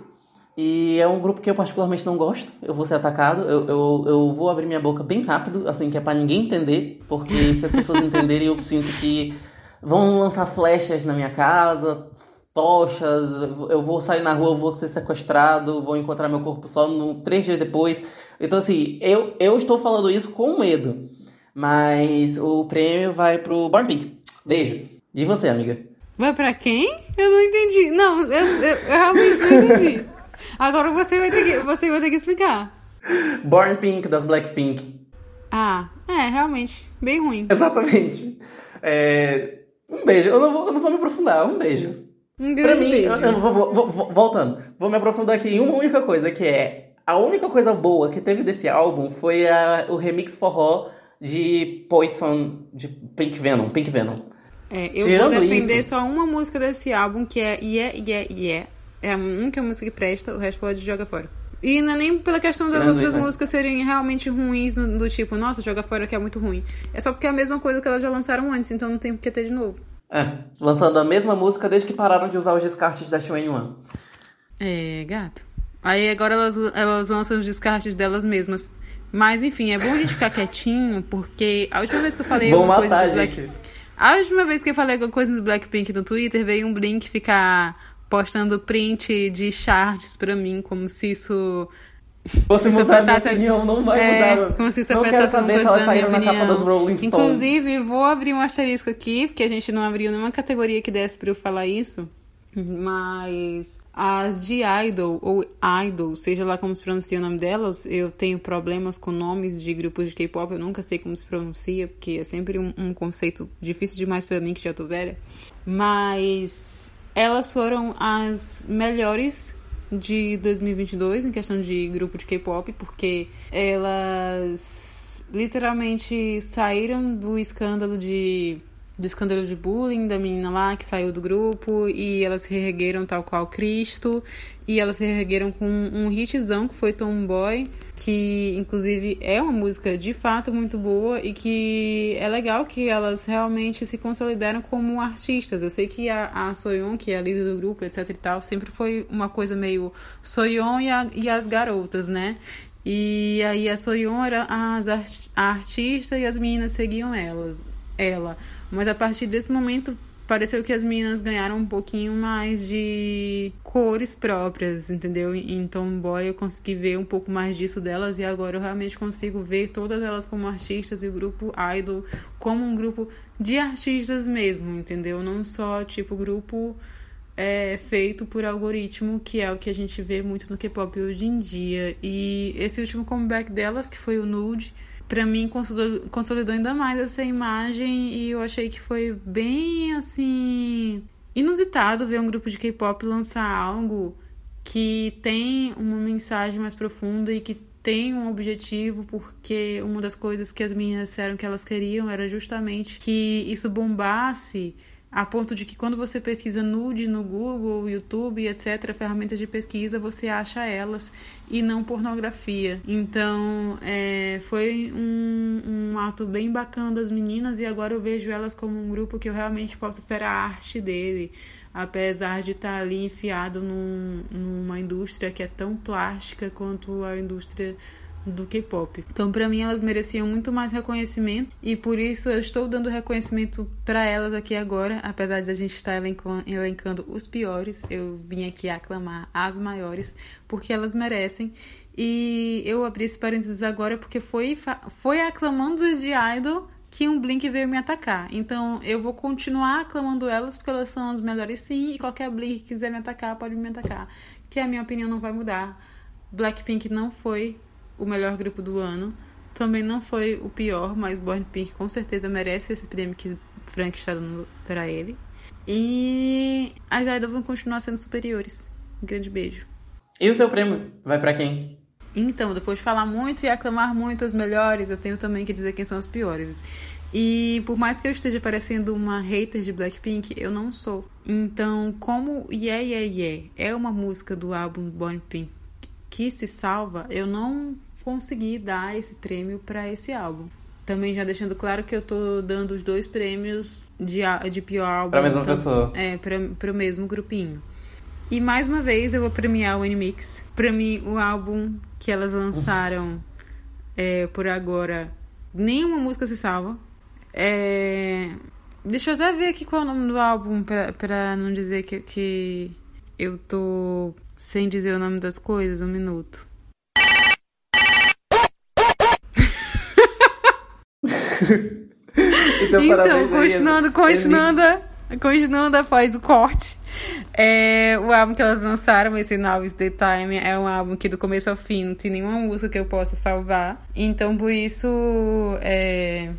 E é um grupo que eu particularmente não gosto. Eu vou ser atacado. Eu, eu, eu vou abrir minha boca bem rápido, assim, que é para ninguém entender. Porque se as pessoas entenderem, eu sinto que vão lançar flechas na minha casa, tochas. Eu vou sair na rua, vou ser sequestrado, vou encontrar meu corpo só no, três dias depois. Então, assim, eu, eu estou falando isso com medo. Mas o prêmio vai pro Born Pink. Beijo. E você, amiga? Vai pra quem? Eu não entendi. Não, eu, eu, eu realmente não entendi. Agora você vai, ter que, você vai ter que explicar. Born Pink, das Blackpink. Ah, é, realmente. Bem ruim. Exatamente. É, Um beijo. Eu não, vou, eu não vou me aprofundar. Um beijo. Um Pra grande mim, beijo. eu, eu vou- vou- vou- voltando. Vou me aprofundar aqui em uma única coisa, que é... A única coisa boa que teve desse álbum foi a- o remix forró de Poison, de Pink Venom. Pink Venom. É, eu Tirando vou defender isso- só uma música desse álbum, que é Yeah, Yeah, Yeah. É a única música que presta, o resto pode jogar fora. E não é nem pela questão das Tirando outras isso, né? músicas serem realmente ruins, do, do tipo, nossa, joga fora que é muito ruim. É só porque é a mesma coisa que elas já lançaram antes, então não tem por que ter de novo. É, lançando a mesma música desde que pararam de usar os descartes da Xuan Yuan. É, gato. Aí agora elas, elas lançam os descartes delas mesmas. Mas enfim, é bom a gente ficar quietinho, porque a última vez que eu falei Vão alguma coisa matar, do Black... gente. A última vez que eu falei alguma coisa do Blackpink no Twitter, veio um Blink ficar postando print de charts pra mim, como se isso. Você Isso mudar a minha afetasse a- opinião, não vai é, mudar. como se isso não quero saber se elas coisa saíram na minha capa das. Rolling Stones. Inclusive, vou abrir um asterisco aqui, porque a gente não abriu nenhuma categoria que desse pra eu falar isso. Mas as de Idol, ou Idol, seja lá como se pronuncia o nome delas, eu tenho problemas com nomes de grupos de K-pop, eu nunca sei como se pronuncia, porque é sempre um, um conceito difícil demais pra mim, que já tô velha. Mas elas foram as melhores de 2022 em questão de grupo de K-pop, porque elas literalmente saíram do escândalo de do escândalo de bullying da menina lá que saiu do grupo e elas se reergueram tal qual Cristo e elas se reergueram com um hitzão que foi Tomboy que inclusive é uma música de fato muito boa e que é legal que elas realmente se consolidaram como artistas. Eu sei que a, a Soyeon, que é a líder do grupo, etc e tal, sempre foi uma coisa meio Soyeon e, a- e as garotas, né? E aí a Soyeon era as art- a artista e as meninas seguiam elas, ela. Mas a partir desse momento pareceu que as meninas ganharam um pouquinho mais de cores próprias, entendeu? Em Tomboy eu consegui ver um pouco mais disso delas e agora eu realmente consigo ver todas elas como artistas e o grupo Idol como um grupo de artistas mesmo, entendeu? Não só tipo grupo é feito por algoritmo, que é o que a gente vê muito no K-pop hoje em dia. E esse último comeback delas, que foi o Nude, pra mim consolidou, consolidou ainda mais essa imagem e eu achei que foi bem assim inusitado ver um grupo de K-pop lançar algo que tem uma mensagem mais profunda e que tem um objetivo, porque uma das coisas que as meninas disseram que elas queriam era justamente que isso bombasse a ponto de que quando você pesquisa nude no Google, YouTube, etc., ferramentas de pesquisa, você acha elas e não pornografia. Então, é, foi um, um ato bem bacana das meninas e agora eu vejo elas como um grupo que eu realmente posso esperar a arte dele, apesar de estar ali enfiado num, numa indústria que é tão plástica quanto a indústria do K-pop. Então, para mim, elas mereciam muito mais reconhecimento e por isso eu estou dando reconhecimento para elas aqui agora, apesar de a gente estar elencando os piores. Eu vim aqui aclamar as maiores porque elas merecem. E eu abri esse parênteses agora porque foi, foi aclamando os de Idol que um Blink veio me atacar. Então eu vou continuar aclamando elas porque elas são as melhores sim. E qualquer Blink que quiser me atacar, pode me atacar. Que a minha opinião não vai mudar. Blackpink não foi o melhor grupo do ano. Também não foi o pior, mas Born Pink com certeza merece esse prêmio que Frank está dando para ele. E as idols vão continuar sendo superiores. Um grande beijo. E o seu prêmio vai para quem? Então, depois de falar muito e aclamar muito as melhores, eu tenho também que dizer quem são as piores. E por mais que eu esteja parecendo uma hater de Blackpink, eu não sou. Então, como Yeah Yeah Yeah é uma música do álbum Born Pink que se salva, eu não consegui dar esse prêmio para esse álbum. Também já deixando claro que eu tô dando os dois prêmios de, de pior álbum. Pra mesma então, pessoa. É, pra, pro mesmo grupinho. E mais uma vez eu vou premiar o N-Mix. Pra mim, o álbum que elas lançaram é, por agora, nenhuma música se salva. É... Deixa eu até ver aqui qual é o nome do álbum pra, pra não dizer que, que eu tô sem dizer o nome das coisas. Um minuto. então, então continuando, continuando, continuando após o corte. É, o álbum que elas lançaram, esse Now is the Time, é um álbum que do começo ao fim não tem nenhuma música que eu possa salvar. Então, por isso, é,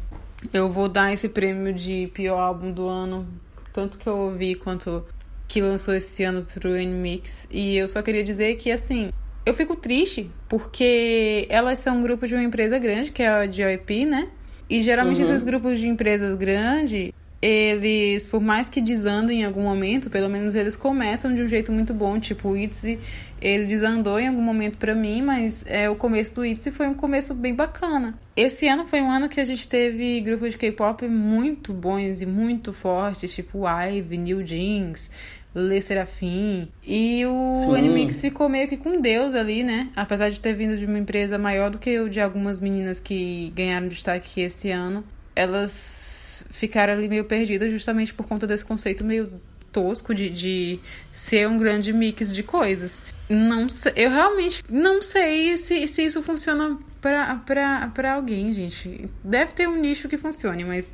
eu vou dar esse prêmio de pior álbum do ano, tanto que eu ouvi quanto que lançou esse ano pro N-Mix. E eu só queria dizer que, assim, eu fico triste porque elas são um grupo de uma empresa grande, que é a JYP, né? E geralmente uhum. esses grupos de empresas grandes, eles, por mais que desandem em algum momento, pelo menos eles começam de um jeito muito bom. Tipo, o ITZY, ele desandou em algum momento para mim, mas é, o começo do ITZY foi um começo bem bacana. Esse ano foi um ano que a gente teve grupos de K-pop muito bons e muito fortes, tipo IVE, New Jeans, Le Serafim. E o Animix ficou meio que com Deus ali, né? Apesar de ter vindo de uma empresa maior do que o de algumas meninas que ganharam destaque esse ano, elas ficaram ali meio perdidas justamente por conta desse conceito meio tosco de, de ser um grande mix de coisas. Não sei, eu realmente não sei se, se isso funciona para alguém, gente. Deve ter um nicho que funcione, mas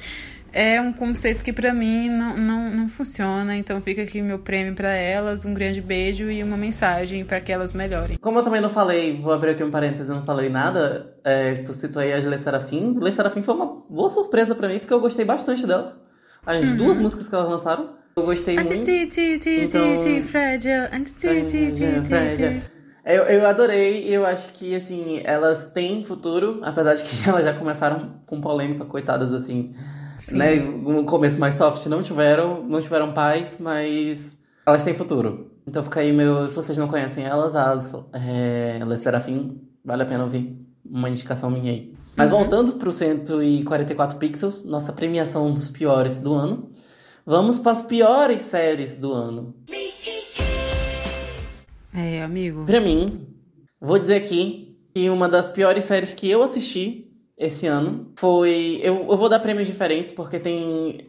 é um conceito que para mim não, não, não funciona. Então fica aqui meu prêmio para elas, um grande beijo e uma mensagem para que elas melhorem. Como eu também não falei, vou abrir aqui um parênteses, não falei nada, é, tu citou aí a Le Serafim. Le Serafim foi uma boa surpresa para mim, porque eu gostei bastante delas. As uhum. duas músicas que elas lançaram, eu gostei muito. Então... Eu, eu adorei, eu acho que, assim, elas têm futuro, apesar de que elas já começaram com polêmica, coitadas, assim, Sim. né? No começo mais soft não tiveram, não tiveram paz, mas elas têm futuro. Então fica aí meu, se vocês não conhecem elas, as é, Le Serafim, vale a pena ouvir uma indicação minha aí. Mas uhum. voltando pro 144 pixels, nossa premiação dos piores do ano, vamos para as piores séries do ano. É, amigo. Pra mim, vou dizer aqui que uma das piores séries que eu assisti esse ano foi. Eu, eu vou dar prêmios diferentes, porque tem.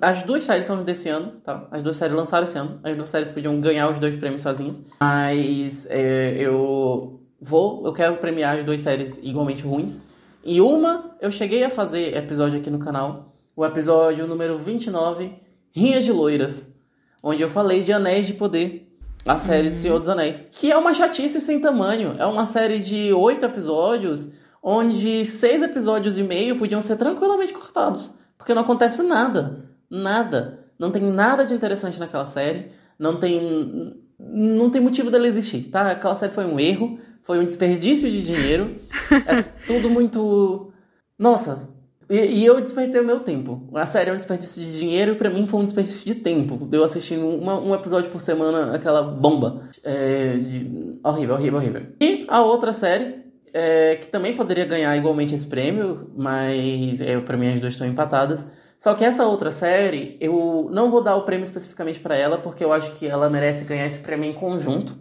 As duas séries são desse ano, tá? As duas séries lançaram esse ano. As duas séries podiam ganhar os dois prêmios sozinhas. Mas é, eu vou. Eu quero premiar as duas séries igualmente ruins. E uma, eu cheguei a fazer episódio aqui no canal. O episódio número 29, Rinha de Loiras. Onde eu falei de Anéis de Poder. A série uhum. de Senhor dos Anéis. Que é uma chatice sem tamanho. É uma série de oito episódios onde seis episódios e meio podiam ser tranquilamente cortados, porque não acontece nada, nada, não tem nada de interessante naquela série, não tem não tem motivo dela existir, tá? Aquela série foi um erro, foi um desperdício de dinheiro, é tudo muito nossa. E, e, eu desperdicei o meu tempo. A série é um desperdício de dinheiro e pra mim foi um desperdício de tempo. Eu assistindo uma, um episódio por semana, aquela bomba. É, de... Horrível, horrível, horrível. E a outra série, é, que também poderia ganhar igualmente esse prêmio, mas é, para mim as duas estão empatadas. Só que essa outra série, eu não vou dar o prêmio especificamente para ela, porque eu acho que ela merece ganhar esse prêmio em conjunto.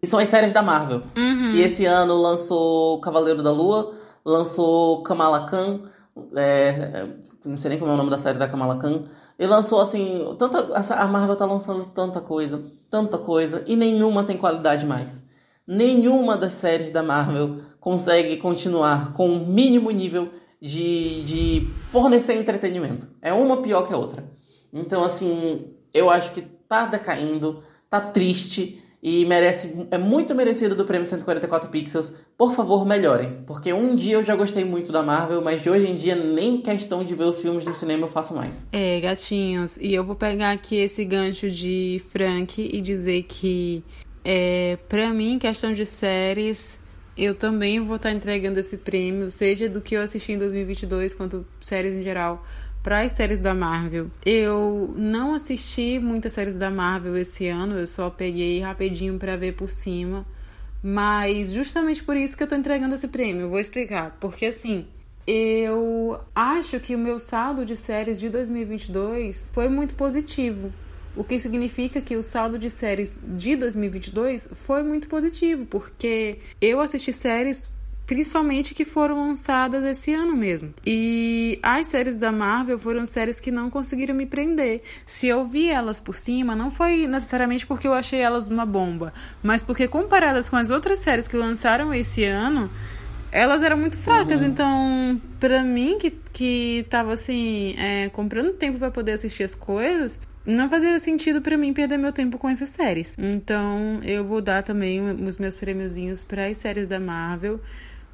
que são as séries da Marvel. Uhum. E esse ano lançou Cavaleiro da Lua, lançou Kamala Khan, é, não sei nem como é o nome da série da Kamala Khan. E lançou assim, tanta, a Marvel tá lançando tanta coisa, tanta coisa, e nenhuma tem qualidade mais. Nenhuma das séries da Marvel consegue continuar com o mínimo nível de, de fornecer entretenimento. É uma pior que a outra. Então, assim, eu acho que tá decaindo, tá triste e merece é muito merecido do prêmio 144 pixels. Por favor, melhorem, porque um dia eu já gostei muito da Marvel, mas de hoje em dia nem questão de ver os filmes no cinema eu faço mais. É, gatinhos, e eu vou pegar aqui esse gancho de Frank e dizer que é, para mim, questão de séries, eu também vou estar entregando esse prêmio, seja do que eu assisti em 2022 quanto séries em geral para as séries da Marvel. Eu não assisti muitas séries da Marvel esse ano, eu só peguei rapidinho para ver por cima. Mas justamente por isso que eu tô entregando esse prêmio. Eu vou explicar. Porque assim, eu acho que o meu saldo de séries de 2022 foi muito positivo. O que significa que o saldo de séries de 2022 foi muito positivo, porque eu assisti séries principalmente que foram lançadas esse ano mesmo. E as séries da Marvel foram séries que não conseguiram me prender. Se eu vi elas por cima, não foi necessariamente porque eu achei elas uma bomba, mas porque comparadas com as outras séries que lançaram esse ano, elas eram muito fracas. Uhum. Então, para mim que que tava assim, é, comprando tempo para poder assistir as coisas, não fazia sentido para mim perder meu tempo com essas séries. Então, eu vou dar também os meus prêmiozinhos para as séries da Marvel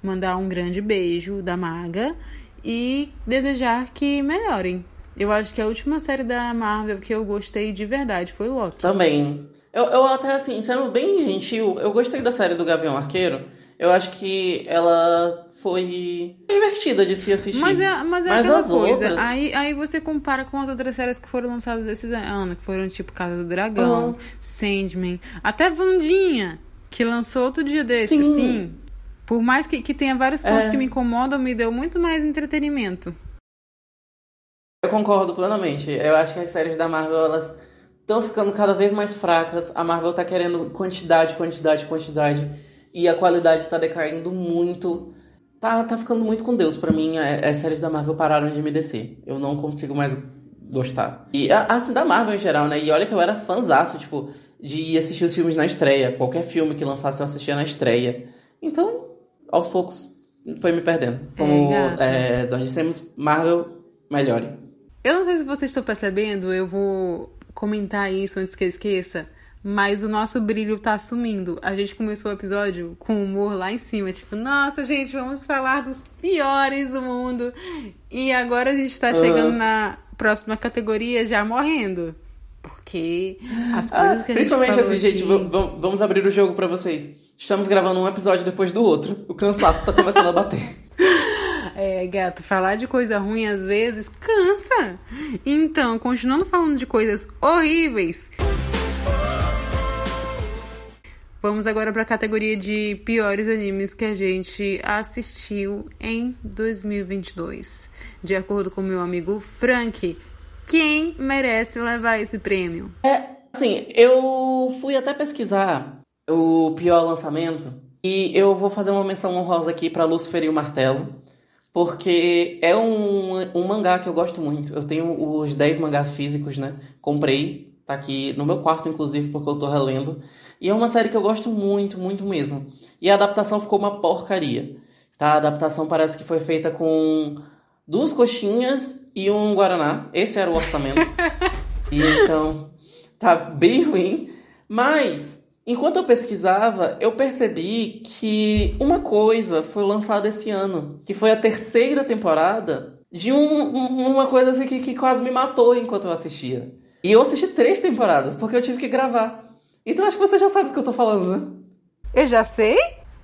mandar um grande beijo da Maga e desejar que melhorem. Eu acho que a última série da Marvel que eu gostei de verdade foi Loki. Também. Eu, eu até, assim, sendo bem gentil, eu gostei da série do Gavião Arqueiro. Eu acho que ela foi divertida de se assistir. Mas é, mas é mas aquela coisa. Outras... Aí, aí você compara com as outras séries que foram lançadas esse ano, que foram tipo Casa do Dragão, uhum. Sandman, até Vandinha, que lançou outro dia desse, Sim. assim. Por mais que, que tenha vários pontos é... que me incomodam, me deu muito mais entretenimento. Eu concordo plenamente. Eu acho que as séries da Marvel, elas estão ficando cada vez mais fracas. A Marvel tá querendo quantidade, quantidade, quantidade. E a qualidade tá decaindo muito. Tá, tá ficando muito com Deus. para mim, as séries da Marvel pararam de me descer. Eu não consigo mais gostar. E assim, da Marvel em geral, né? E olha que eu era fãzaço, tipo, de assistir os filmes na estreia. Qualquer filme que lançasse eu assistia na estreia. Então, aos poucos foi me perdendo. Como é, nós dissemos, Marvel, melhore. Eu não sei se vocês estão percebendo, eu vou comentar isso antes que eu esqueça. Mas o nosso brilho tá sumindo. A gente começou o episódio com humor lá em cima, tipo, nossa, gente, vamos falar dos piores do mundo. E agora a gente tá chegando uhum. na próxima categoria já morrendo. Porque as coisas ah, que a gente Principalmente assim, gente, vamos abrir o jogo para vocês. Estamos gravando um episódio depois do outro. O cansaço tá começando a bater. É, gato, falar de coisa ruim às vezes cansa. Então, continuando falando de coisas horríveis. Vamos agora para a categoria de piores animes que a gente assistiu em 2022. De acordo com meu amigo Frank, quem merece levar esse prêmio? É, assim, eu fui até pesquisar o pior lançamento. E eu vou fazer uma menção honrosa aqui para Lucifer e o Martelo, porque é um, um mangá que eu gosto muito. Eu tenho os 10 mangás físicos, né? Comprei, tá aqui no meu quarto, inclusive, porque eu tô relendo. E é uma série que eu gosto muito, muito mesmo. E a adaptação ficou uma porcaria. Tá? A adaptação parece que foi feita com duas coxinhas e um guaraná. Esse era o orçamento. e então, tá bem ruim. Mas Enquanto eu pesquisava, eu percebi que uma coisa foi lançada esse ano, que foi a terceira temporada de um, uma coisa assim que, que quase me matou enquanto eu assistia. E eu assisti três temporadas, porque eu tive que gravar. Então acho que você já sabe do que eu tô falando, né? Eu já sei?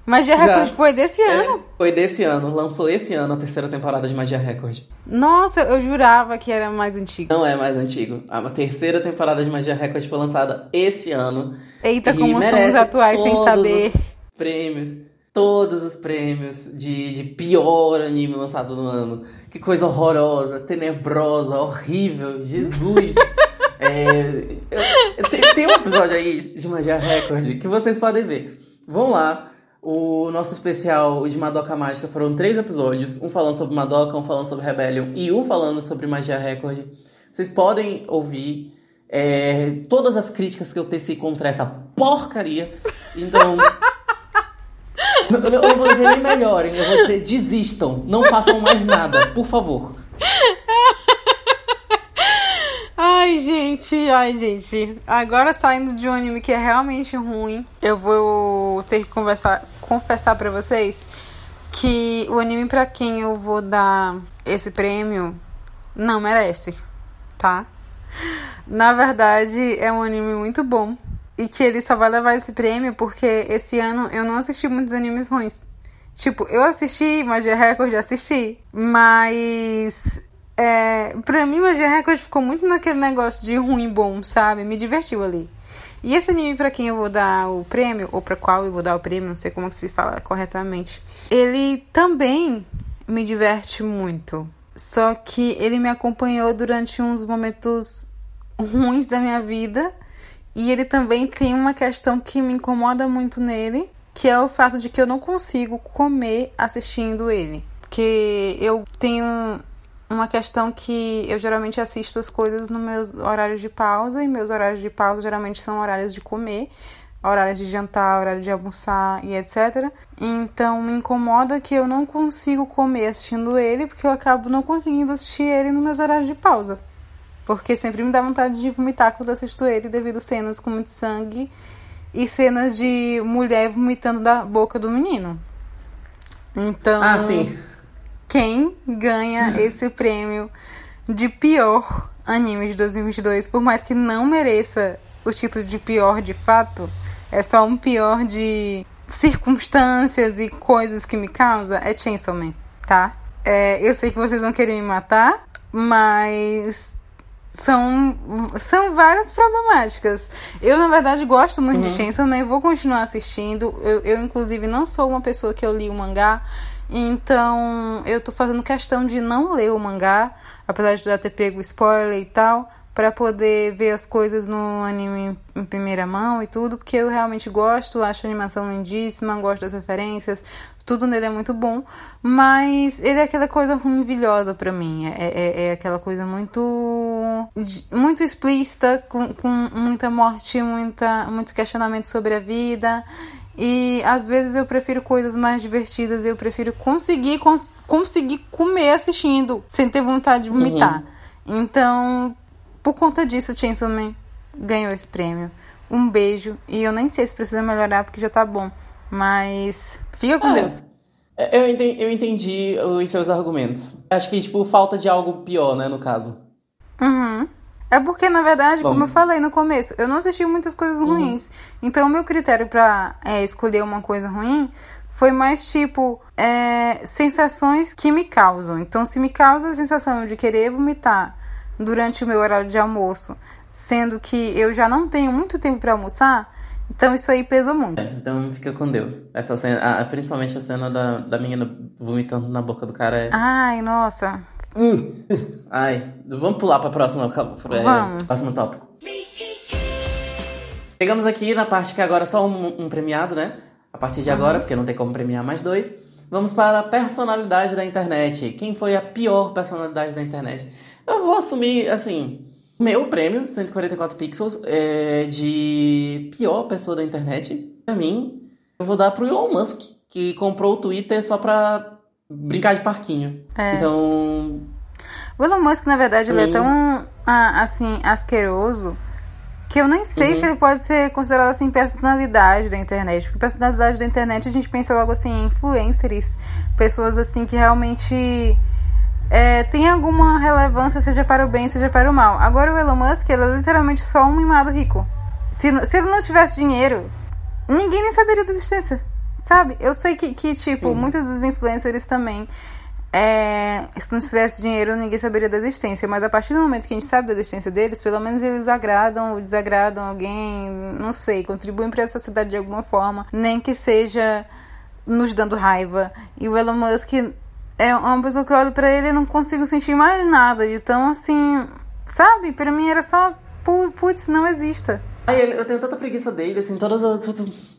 Magia Record foi desse é, ano? Foi desse ano. Lançou esse ano a terceira temporada de Magia Record. Nossa, eu jurava que era mais antigo. Não é mais antigo. A terceira temporada de Magia Record foi lançada esse ano. Eita, como somos atuais sem saber. prêmios. Todos os prêmios de, de pior anime lançado no ano. Que coisa horrorosa, tenebrosa, horrível. Jesus. é, eu, tem, tem um episódio aí de Magia Record que vocês podem ver. Vão lá. O nosso especial de Madoka Mágica foram três episódios. Um falando sobre Madoka, um falando sobre Rebellion e um falando sobre Magia Record. Vocês podem ouvir é, todas as críticas que eu teci contra essa porcaria. Então. eu não vou dizer nem melhorem, eu vou dizer desistam. Não façam mais nada, por favor. Ai, gente, ai, gente. Agora saindo de um anime que é realmente ruim, eu vou ter que conversar, confessar para vocês que o anime para quem eu vou dar esse prêmio não merece, tá? Na verdade, é um anime muito bom e que ele só vai levar esse prêmio porque esse ano eu não assisti muitos animes ruins. Tipo, eu assisti Magia Record, assisti, mas é, pra mim, Magia Record ficou muito naquele negócio de ruim bom, sabe? Me divertiu ali. E esse anime para quem eu vou dar o prêmio, ou para qual eu vou dar o prêmio, não sei como é que se fala corretamente, ele também me diverte muito. Só que ele me acompanhou durante uns momentos ruins da minha vida. E ele também tem uma questão que me incomoda muito nele, que é o fato de que eu não consigo comer assistindo ele. Porque eu tenho uma questão que eu geralmente assisto as coisas nos meus horários de pausa, e meus horários de pausa geralmente são horários de comer, horários de jantar, horário de almoçar e etc. Então me incomoda que eu não consigo comer assistindo ele, porque eu acabo não conseguindo assistir ele nos meus horários de pausa. Porque sempre me dá vontade de vomitar quando assisto ele, devido a cenas com muito sangue e cenas de mulher vomitando da boca do menino. Então. Ah, sim. Quem ganha esse prêmio de pior anime de 2022, por mais que não mereça o título de pior de fato, é só um pior de circunstâncias e coisas que me causa, é Chainsaw Man, tá? É, eu sei que vocês vão querer me matar, mas são, são várias problemáticas. Eu, na verdade, gosto muito uhum. de Chainsaw Man, vou continuar assistindo. Eu, eu, inclusive, não sou uma pessoa que eu li o mangá, então eu tô fazendo questão de não ler o mangá, apesar de já ter pego spoiler e tal, para poder ver as coisas no anime em primeira mão e tudo, porque eu realmente gosto, acho a animação lindíssima, gosto das referências, tudo nele é muito bom, mas ele é aquela coisa ruimvilhosa para mim, é, é, é, aquela coisa muito muito explícita, com, com muita morte, muita, muito questionamento sobre a vida, e às vezes eu prefiro coisas mais divertidas, eu prefiro conseguir cons conseguir comer assistindo, sem ter vontade de vomitar. Uhum. Então, por conta disso, Chainsaw Man ganhou esse prêmio. Um beijo, e eu nem sei se precisa melhorar porque já tá bom, mas fica com é. Deus. Eu entendi, eu entendi os seus argumentos. Acho que, tipo, falta de algo pior, né, no caso. Uhum. É porque, na verdade, Bom. como eu falei no começo, eu não assisti muitas coisas uhum. ruins. Uhum. Então, o meu critério pra é, escolher uma coisa ruim foi mais tipo é, sensações que me causam. Então, se me causa a sensação de querer vomitar durante o meu horário de almoço, sendo que eu já não tenho muito tempo para almoçar, então isso aí pesou muito. É, então fica com Deus. Essa cena, principalmente a cena da, da menina vomitando na boca do cara é. Ai, nossa. Ai, vamos pular para próxima, pra, vamos. próximo tópico. Chegamos aqui na parte que agora é só um, um premiado, né? A partir de uhum. agora, porque não tem como premiar mais dois. Vamos para a personalidade da internet. Quem foi a pior personalidade da internet? Eu vou assumir, assim, meu prêmio, 144 pixels, é de pior pessoa da internet. Pra mim, eu vou dar pro Elon Musk, que comprou o Twitter só pra brincar de parquinho. É. Então. O Elon Musk, na verdade, ele é tão, assim, asqueroso que eu nem sei uhum. se ele pode ser considerado assim personalidade da internet. Porque personalidade da internet a gente pensa logo assim em influencers, pessoas assim que realmente é, tem alguma relevância, seja para o bem, seja para o mal. Agora o Elon Musk, ele é literalmente só um mimado rico. Se, se ele não tivesse dinheiro, ninguém nem saberia da existência. Sabe? Eu sei que, que tipo, Sim. muitos dos influencers também. É, se não tivesse dinheiro, ninguém saberia da existência. Mas a partir do momento que a gente sabe da existência deles, pelo menos eles agradam ou desagradam alguém, não sei, contribuem para a sociedade de alguma forma, nem que seja nos dando raiva. E o Elon Musk é uma pessoa que eu olho para ele e não consigo sentir mais nada. Então, assim, sabe? Para mim era só putz, não exista. Ai, eu tenho tanta preguiça dele, assim, todas as.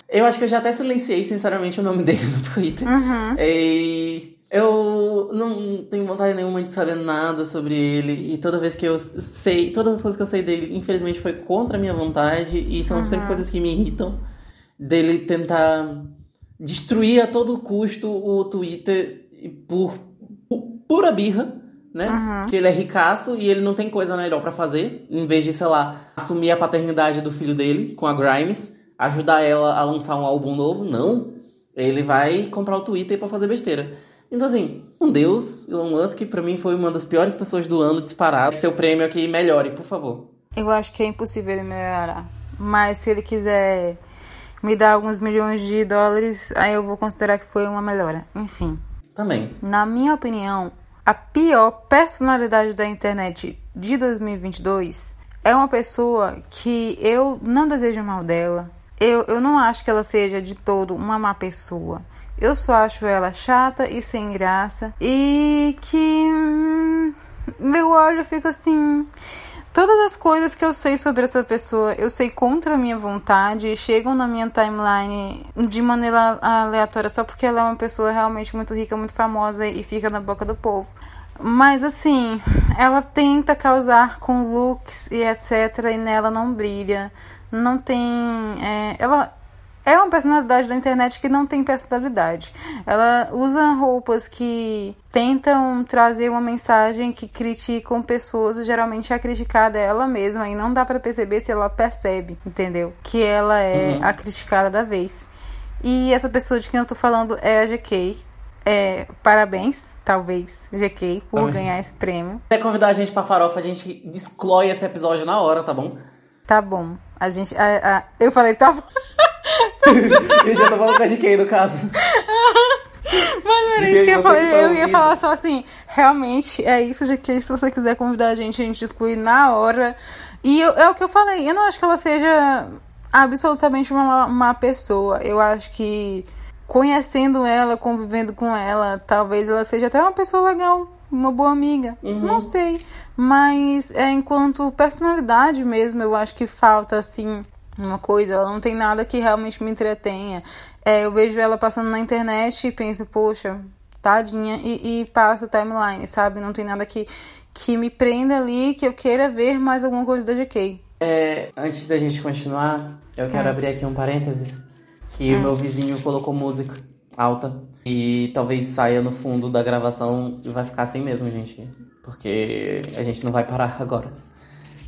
Eu acho que eu já até silenciei, sinceramente, o nome dele no Twitter. Uhum. E eu não tenho vontade nenhuma de saber nada sobre ele. E toda vez que eu sei, todas as coisas que eu sei dele, infelizmente, foi contra a minha vontade. E são uhum. sempre coisas que me irritam. Dele tentar destruir a todo custo o Twitter por, por pura birra né? Uhum. Que ele é ricaço e ele não tem coisa melhor para fazer, em vez de, sei lá, assumir a paternidade do filho dele com a Grimes, ajudar ela a lançar um álbum novo, não. Ele vai comprar o Twitter para fazer besteira. Então, assim, um Deus, Elon Musk, para mim foi uma das piores pessoas do ano disparado. Seu prêmio aqui melhore, por favor. Eu acho que é impossível ele melhorar. Mas se ele quiser me dar alguns milhões de dólares, aí eu vou considerar que foi uma melhora. Enfim. Também. Na minha opinião, a pior personalidade da internet de 2022 é uma pessoa que eu não desejo mal dela. Eu, eu não acho que ela seja de todo uma má pessoa. Eu só acho ela chata e sem graça. E que. Hum, meu olho fica assim. Todas as coisas que eu sei sobre essa pessoa, eu sei contra a minha vontade, chegam na minha timeline de maneira aleatória só porque ela é uma pessoa realmente muito rica, muito famosa e fica na boca do povo. Mas assim, ela tenta causar com looks e etc. e nela não brilha. Não tem. É, ela é uma personalidade da internet que não tem personalidade. Ela usa roupas que tentam trazer uma mensagem que criticam pessoas, geralmente a criticada é ela mesma, e não dá para perceber se ela percebe, entendeu? Que ela é uhum. a criticada da vez. E essa pessoa de quem eu tô falando é a GK. É, parabéns, talvez, GK, por ganhar esse prêmio. Se convidar a gente pra farofa, a gente exclui esse episódio na hora, tá bom? Tá bom. A gente. A, a, eu falei, tá bom. eu já tô falando com a GK, no caso. Mas era isso que eu, falei, eu ia falar só assim, realmente é isso, GK, se você quiser convidar a gente, a gente exclui na hora. E eu, é o que eu falei, eu não acho que ela seja absolutamente uma, uma pessoa. Eu acho que conhecendo ela, convivendo com ela, talvez ela seja até uma pessoa legal, uma boa amiga. Uhum. Não sei. Mas é, enquanto personalidade mesmo, eu acho que falta assim uma coisa, ela não tem nada que realmente me entretenha. É, eu vejo ela passando na internet e penso, poxa, tadinha, e, e passo timeline, sabe? Não tem nada que, que me prenda ali, que eu queira ver mais alguma coisa da GK. É, antes da gente continuar, eu quero é. abrir aqui um parênteses que o meu vizinho colocou música alta e talvez saia no fundo da gravação e vai ficar assim mesmo, gente. Porque a gente não vai parar agora.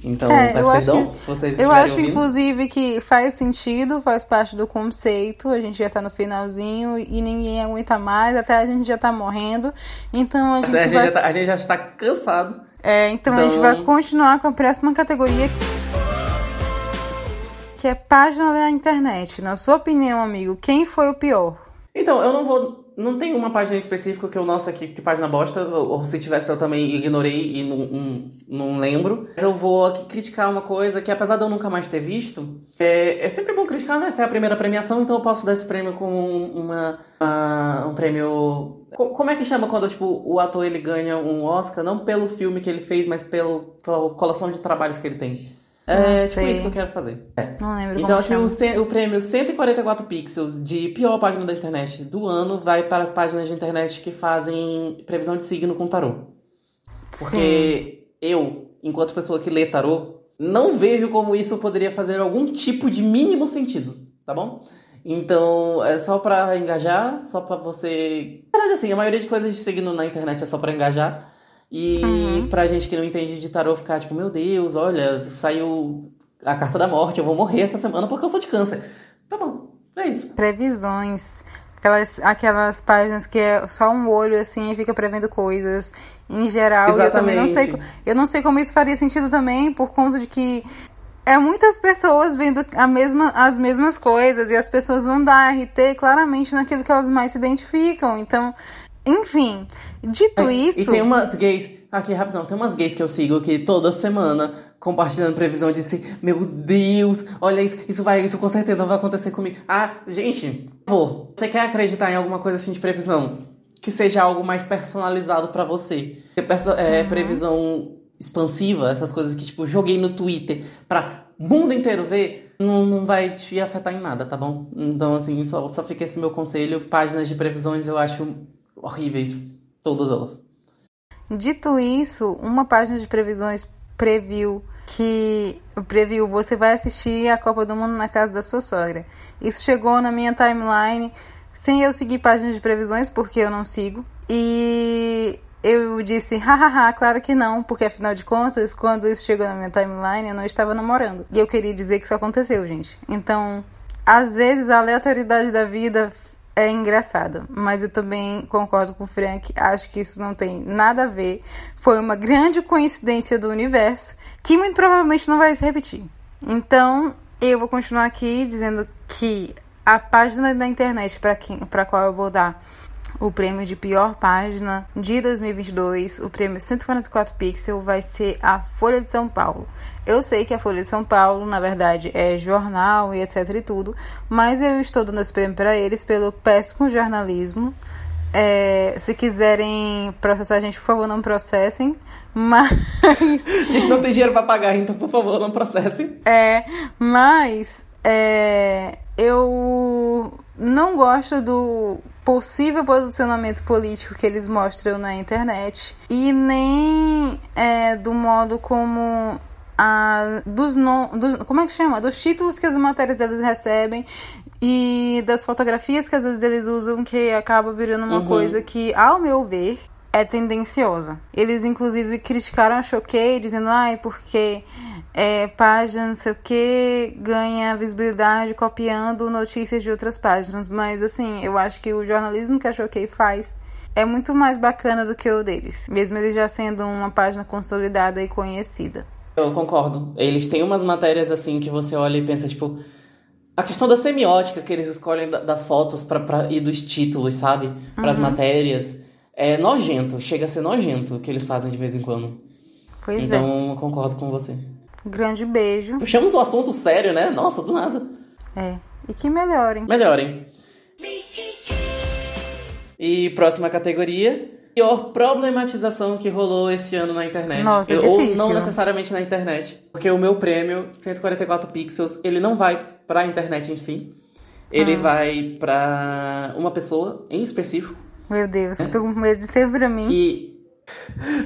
Então, é, peço perdão que, se vocês Eu acho, ouvindo. inclusive, que faz sentido, faz parte do conceito. A gente já tá no finalzinho e ninguém aguenta mais, até a gente já tá morrendo. Então a gente até vai. A gente, tá, a gente já está cansado. É, então, então, a gente vai então continuar com a próxima categoria que é página da internet. Na sua opinião, amigo, quem foi o pior? Então, eu não vou. Não tem uma página específica que eu, nossa, que, que página bosta, ou, se tivesse eu também ignorei e não, não, não lembro. Mas eu vou aqui criticar uma coisa que, apesar de eu nunca mais ter visto, é, é sempre bom criticar, né? Essa é a primeira premiação, então eu posso dar esse prêmio como uma, uh, um prêmio. Como é que chama quando tipo, o ator ele ganha um Oscar? Não pelo filme que ele fez, mas pelo, pela coleção de trabalhos que ele tem. É tipo isso que eu quero fazer. É. Não lembro Então aqui o, o, prêmio 144 pixels de pior página da internet do ano vai para as páginas de internet que fazem previsão de signo com tarô. Porque Sim. eu, enquanto pessoa que lê tarô, não vejo como isso poderia fazer algum tipo de mínimo sentido, tá bom? Então, é só para engajar, só para você. Na verdade, assim, a maioria de coisas de signo na internet é só para engajar. E uhum. pra gente que não entende de tarô ficar tipo, meu Deus, olha, saiu a carta da morte, eu vou morrer essa semana porque eu sou de câncer. Tá bom, é isso. Previsões. Aquelas, aquelas páginas que é só um olho assim e fica prevendo coisas em geral. Exatamente. Eu também não sei. Eu não sei como isso faria sentido também, por conta de que é muitas pessoas vendo a mesma, as mesmas coisas e as pessoas vão dar RT claramente naquilo que elas mais se identificam. Então, enfim, dito é, isso. E tem umas gays, aqui rapidão, tem umas gays que eu sigo que toda semana compartilhando previsão de assim, meu Deus, olha isso, isso vai, isso com certeza vai acontecer comigo. Ah, gente, pô, você quer acreditar em alguma coisa assim de previsão? Que seja algo mais personalizado para você. Porque é, uhum. previsão expansiva, essas coisas que, tipo, joguei no Twitter pra o mundo inteiro ver, não, não vai te afetar em nada, tá bom? Então, assim, só, só fica esse meu conselho. Páginas de previsões eu acho horríveis, todas elas. Dito isso, uma página de previsões previu que previu você vai assistir a Copa do Mundo na casa da sua sogra. Isso chegou na minha timeline sem eu seguir páginas de previsões, porque eu não sigo. E eu disse, hahaha, claro que não, porque afinal de contas, quando isso chegou na minha timeline, eu não estava namorando. E eu queria dizer que isso aconteceu, gente. Então, às vezes a aleatoriedade da vida é engraçada, mas eu também concordo com o Frank, acho que isso não tem nada a ver. Foi uma grande coincidência do universo que muito provavelmente não vai se repetir. Então, eu vou continuar aqui dizendo que a página da internet para quem para qual eu vou dar o prêmio de pior página de 2022, o prêmio 144 Pixel, vai ser a Folha de São Paulo. Eu sei que a Folha de São Paulo, na verdade, é jornal e etc e tudo, mas eu estou dando esse prêmio para eles pelo péssimo jornalismo. É, se quiserem processar a gente, por favor, não processem. Mas. a gente não tem dinheiro para pagar, então, por favor, não processem. É, mas. É, eu não gosto do possível posicionamento político que eles mostram na internet e nem é, do modo como a, dos, no, dos como é que chama dos títulos que as matérias eles recebem e das fotografias que às vezes eles usam que acaba virando uma uhum. coisa que ao meu ver é tendenciosa. Eles inclusive criticaram a Choquei dizendo ai porque é, página não sei o que ganha visibilidade copiando notícias de outras páginas. Mas assim, eu acho que o jornalismo que a Choquei faz é muito mais bacana do que o deles, mesmo ele já sendo uma página consolidada e conhecida. Eu concordo. Eles têm umas matérias assim que você olha e pensa, tipo, a questão da semiótica que eles escolhem das fotos pra, pra, e dos títulos, sabe? Para as uhum. matérias. É nojento, chega a ser nojento o que eles fazem de vez em quando. Pois então, é. Então, eu concordo com você. Grande beijo. Puxamos o assunto sério, né? Nossa, do nada. É. E que melhorem. Melhorem. E próxima categoria. Pior problematização que rolou esse ano na internet. Nossa, é Ou não necessariamente na internet. Porque o meu prêmio, 144 pixels, ele não vai pra internet em si. Ele ah. vai pra uma pessoa em específico. Meu Deus, é. tô com medo de ser pra mim. Que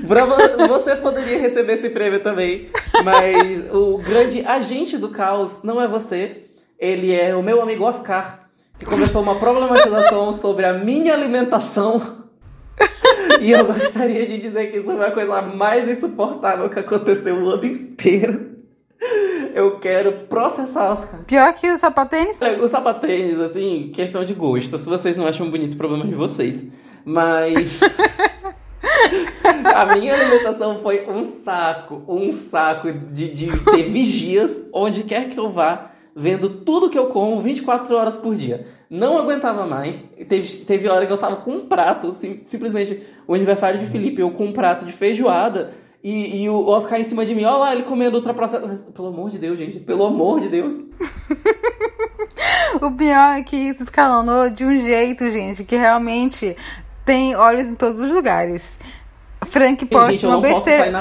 você poderia receber esse prêmio também, mas o grande agente do caos não é você, ele é o meu amigo Oscar, que começou uma problematização sobre a minha alimentação. E eu gostaria de dizer que isso foi a coisa mais insuportável que aconteceu o ano inteiro. Eu quero processar Oscar. Pior que o sapatênis? É, o sapatênis, assim, questão de gosto. Se vocês não acham bonito, problema de vocês. Mas. A minha alimentação foi um saco, um saco de, de ter vigias onde quer que eu vá, vendo tudo que eu como 24 horas por dia. Não aguentava mais. Teve, teve hora que eu tava com um prato, sim, simplesmente o aniversário de Felipe, eu com um prato de feijoada. E, e o Oscar em cima de mim, olha lá, ele comendo ultraprocessado. Pelo amor de Deus, gente. Pelo amor de Deus. o pior é que isso escalonou de um jeito, gente, que realmente tem olhos em todos os lugares. Frank posta gente, uma besteira.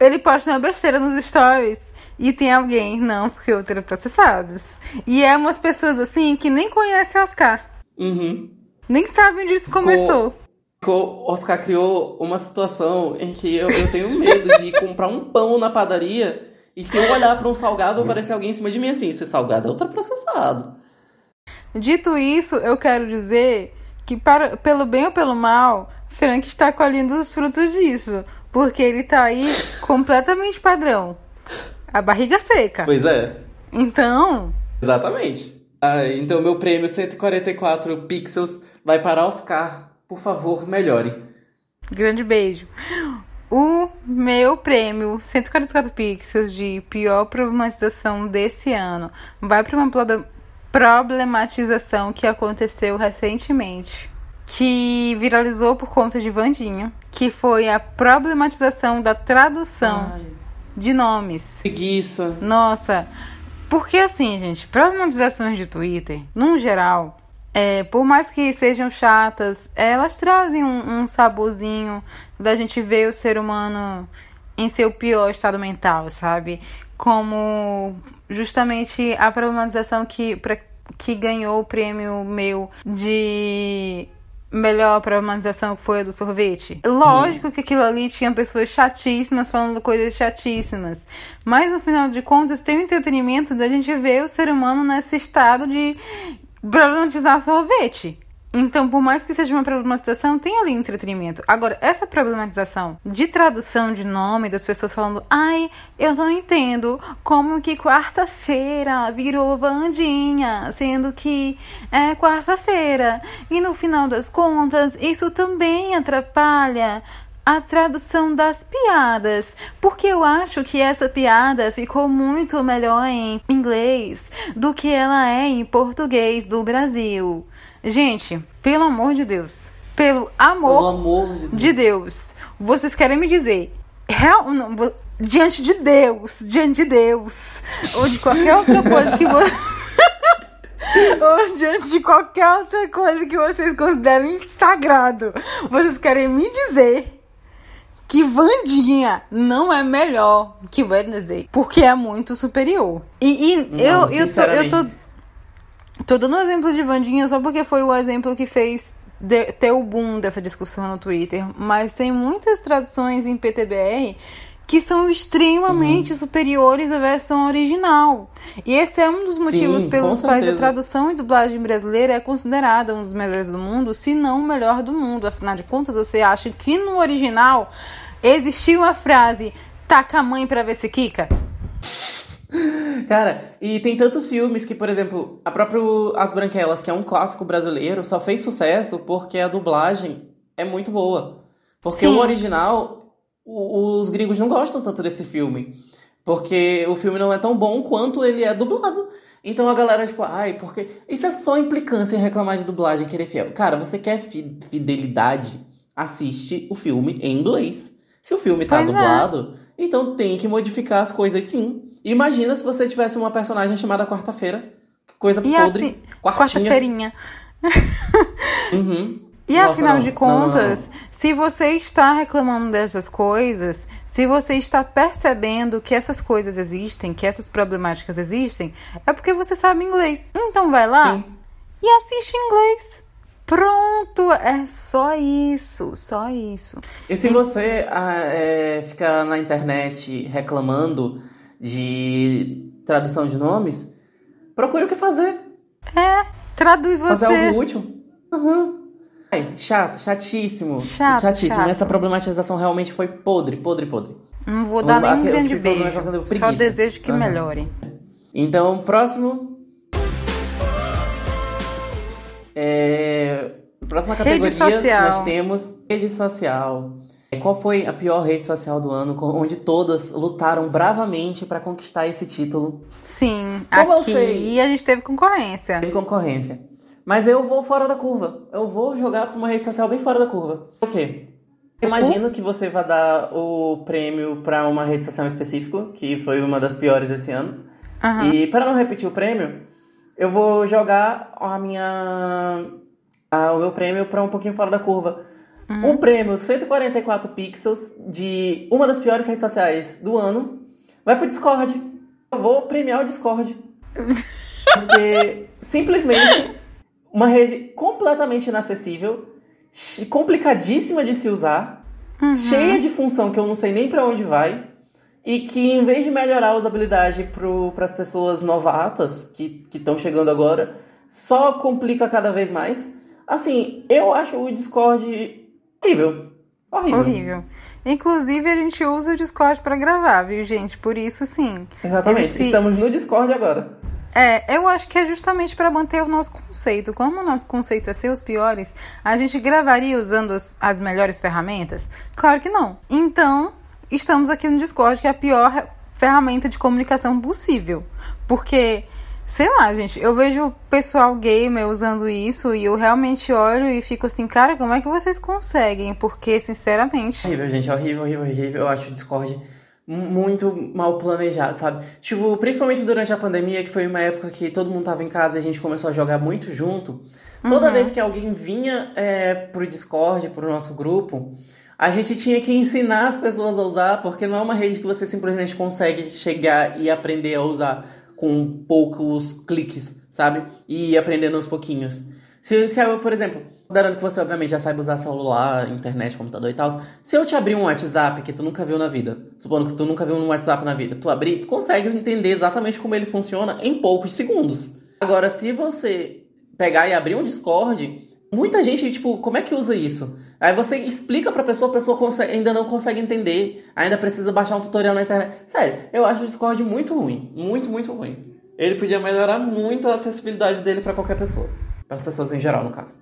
Ele posta uma besteira nos stories. E tem alguém, não, porque ultraprocessados. E é umas pessoas assim que nem conhecem Oscar. Uhum. Nem sabem onde isso começou. O Oscar criou uma situação em que eu, eu tenho medo de comprar um pão na padaria e se eu olhar para um salgado, aparecer alguém em cima de mim assim: esse salgado é ultraprocessado. Dito isso, eu quero dizer que, para, pelo bem ou pelo mal, Frank está colhendo os frutos disso. Porque ele está aí completamente padrão. A barriga seca. Pois é. Então. Exatamente. Ah, então, meu prêmio 144 pixels vai para Oscar. Por favor, melhore. Grande beijo. O meu prêmio 144 pixels de pior problematização desse ano vai para uma problematização que aconteceu recentemente, que viralizou por conta de Vandinha, que foi a problematização da tradução Ai. De nomes. Preguiça. Nossa, porque assim, gente, problematizações de Twitter, num geral, é, por mais que sejam chatas, elas trazem um, um saborzinho da gente ver o ser humano em seu pior estado mental, sabe? Como justamente a problematização que, pra, que ganhou o prêmio meu de melhor problematização que foi a do sorvete. Lógico que aquilo ali tinha pessoas chatíssimas falando coisas chatíssimas. Mas no final de contas tem o entretenimento da gente ver o ser humano nesse estado de problematizar sorvete. Então, por mais que seja uma problematização, tem ali entretenimento. Agora, essa problematização de tradução de nome das pessoas falando, ai, eu não entendo como que quarta-feira virou Vandinha, sendo que é quarta-feira. E no final das contas, isso também atrapalha a tradução das piadas, porque eu acho que essa piada ficou muito melhor em inglês do que ela é em português do Brasil. Gente, pelo amor de Deus, pelo amor, Pelo amor de Deus. de Deus, vocês querem me dizer, real, não, diante de Deus, diante de Deus, ou de qualquer outra coisa que você. ou diante de qualquer outra coisa que vocês considerem sagrado, vocês querem me dizer que Vandinha não é melhor que Wednesday, porque é muito superior. E, e Não, eu, eu, tô, eu tô Tô dando um exemplo de Vandinha só porque foi o exemplo que fez de- ter o boom dessa discussão no Twitter. Mas tem muitas traduções em PTBR que são extremamente Uhum. superiores à versão original. E esse é um dos motivos Sim, pelos quais a tradução e dublagem brasileira é considerada um dos melhores do mundo, se não o melhor do mundo. Afinal de contas, você acha que no original existiu a frase taca a mãe pra ver se quica? Cara, e tem tantos filmes que, por exemplo, a própria As Branquelas, que é um clássico brasileiro, só fez sucesso porque a dublagem é muito boa. Porque Sim. o original, o- os gringos não gostam tanto desse filme. Porque o filme não é tão bom quanto ele é dublado. Então a galera, tipo, ai, porque. Isso é só implicância em reclamar de dublagem, querer fiel. Cara, você quer fi- fidelidade? Assiste o filme em inglês. Se o filme tá Pois é. dublado, então tem que modificar as coisas sim. Imagina se você tivesse uma personagem chamada Quarta-feira. Coisa E podre. fi-. Quarta-feirinha. Uhum. E Nossa, afinal não. de Não, não, não. contas, se você está reclamando dessas coisas, se você está percebendo que essas coisas existem, que essas problemáticas existem, é porque você sabe inglês. Então vai lá Sim. e assiste inglês. Pronto, é só isso, só isso. E se você ah, é, ficar na internet reclamando de tradução de nomes, procure o que fazer. É, traduz Fazer você. algo útil. Uhum. Ai, chato, chatíssimo. Chato, chatíssimo. chato. Essa problematização realmente foi podre, podre, podre. Não vou dar um eu grande beijo. Só desejo que Aham. melhore. Então, próximo. É... Próxima Rede categoria social. nós temos rede social. Qual foi a pior rede social do ano, onde todas lutaram bravamente para conquistar esse título? Sim, Como aqui sei? a gente teve concorrência. Teve concorrência. Mas eu vou fora da curva. Eu vou jogar pra uma rede social bem fora da curva. Por quê? Imagino que você vai dar o prêmio pra uma rede social específica, que foi uma das piores esse ano. Aham. E para não repetir o prêmio, eu vou jogar a minha a- o meu prêmio para um pouquinho fora da curva. O prêmio 144 pixels de uma das piores redes sociais do ano vai pro Discord. Eu vou premiar o Discord. Porque simplesmente uma rede completamente inacessível, complicadíssima de se usar, cheia de função que eu não sei nem pra onde vai, e que em vez de melhorar a usabilidade para as pessoas novatas que estão chegando agora, só complica cada vez mais. Assim, eu acho o Discord horrível. Horrível. Horrível. Inclusive, a gente usa o Discord pra gravar, viu, gente? Por isso, sim. Exatamente. Se- Estamos no Discord agora. É, eu acho que é justamente pra manter o nosso conceito. Como o nosso conceito é ser os piores, a gente gravaria usando as, as melhores ferramentas? Claro que não. Então, estamos aqui no Discord, que é a pior ferramenta de comunicação possível. Porque, sei lá, gente, eu vejo o pessoal gamer usando isso e eu realmente olho e fico assim, cara, como é que vocês conseguem? Porque, sinceramente. Horrível, gente. Horrível, horrível, horrível. Eu acho o Discord mu- muito mal planejado, sabe? Tipo, principalmente durante a pandemia, que foi uma época que todo mundo tava em casa e a gente começou a jogar muito junto. Toda vez que alguém vinha é, pro Discord, pro nosso grupo, a gente tinha que ensinar as pessoas a usar, porque não é uma rede que você simplesmente consegue chegar e aprender a usar com poucos cliques, sabe? E aprendendo aos pouquinhos. Se, se eu, por exemplo, considerando que você obviamente já sabe usar celular, internet, computador e tal, se eu te abrir um WhatsApp que tu nunca viu na vida, supondo que tu nunca viu um WhatsApp na vida, tu abrir, tu consegue entender exatamente como ele funciona em poucos segundos. Agora, se você pegar e abrir um Discord, muita gente, tipo, como é que usa isso? Aí você explica pra pessoa, a pessoa consegue, ainda não consegue entender, ainda precisa baixar um tutorial na internet. Sério, eu acho o Discord muito ruim. Muito, muito ruim. Ele podia melhorar muito a acessibilidade dele para qualquer pessoa. Para as pessoas em geral, no caso.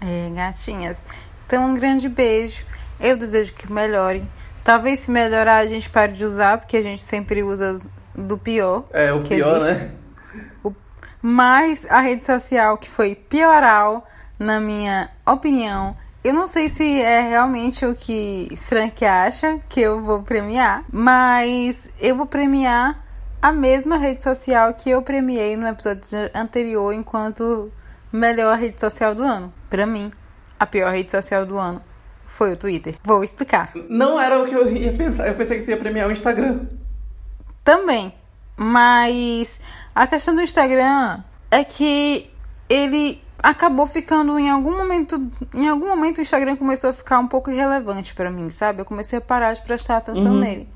É, gatinhas. Então, um grande beijo. Eu desejo que melhorem. Talvez se melhorar a gente pare de usar, porque a gente sempre usa do pior. É, o pior, existe. né? O... Mas a rede social que foi pioral, na minha opinião, eu não sei se é realmente o que Frank acha que eu vou premiar, mas eu vou premiar a mesma rede social que eu premiei no episódio anterior enquanto melhor rede social do ano. Para mim, a pior rede social do ano foi o Twitter. Vou explicar. Não era o que eu ia pensar. Eu pensei que tu ia premiar o Instagram. Também. Mas a questão do Instagram é que ele acabou ficando em algum momento, em algum momento o Instagram começou a ficar um pouco irrelevante para mim, sabe? Eu comecei a parar de prestar atenção uhum. nele.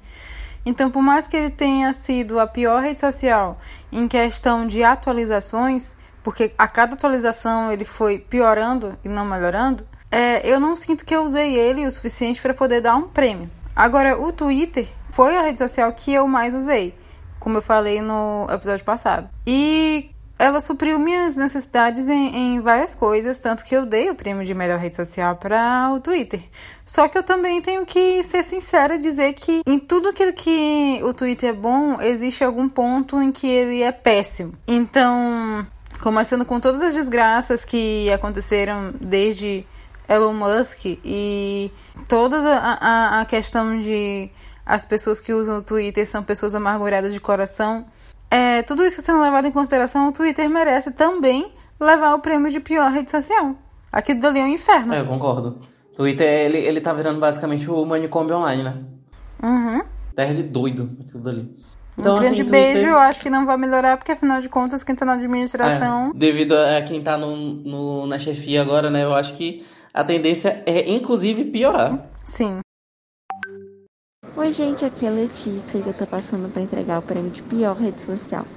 Então, por mais que ele tenha sido a pior rede social em questão de atualizações, porque a cada atualização ele foi piorando e não melhorando, é, eu não sinto que eu usei ele o suficiente para poder dar um prêmio. Agora, o Twitter foi a rede social que eu mais usei, como eu falei no episódio passado. E ela supriu minhas necessidades em, em, várias coisas, tanto que eu dei o prêmio de melhor rede social para o Twitter. Só que eu também tenho que ser sincera e dizer que em tudo aquilo que o Twitter é bom, existe algum ponto em que ele é péssimo. Então, começando com todas as desgraças que aconteceram desde Elon Musk e toda a, a, a questão de as pessoas que usam o Twitter são pessoas amarguradas de coração é, tudo isso sendo levado em consideração, o Twitter merece também levar o prêmio de pior rede social. Aquilo dali é um inferno. É, eu concordo. Twitter, ele, ele tá virando basicamente o manicômio online, né? Uhum. Terra de doido, aquilo dali. Então, um grande assim, Twitter... beijo, eu acho que não vai melhorar, porque afinal de contas, quem tá na administração. É, devido a quem tá no, no, na chefia agora, né? Eu acho que a tendência é, inclusive, piorar. Sim. Oi, gente, aqui é Letícia e eu tô passando para entregar o prêmio de pior rede social.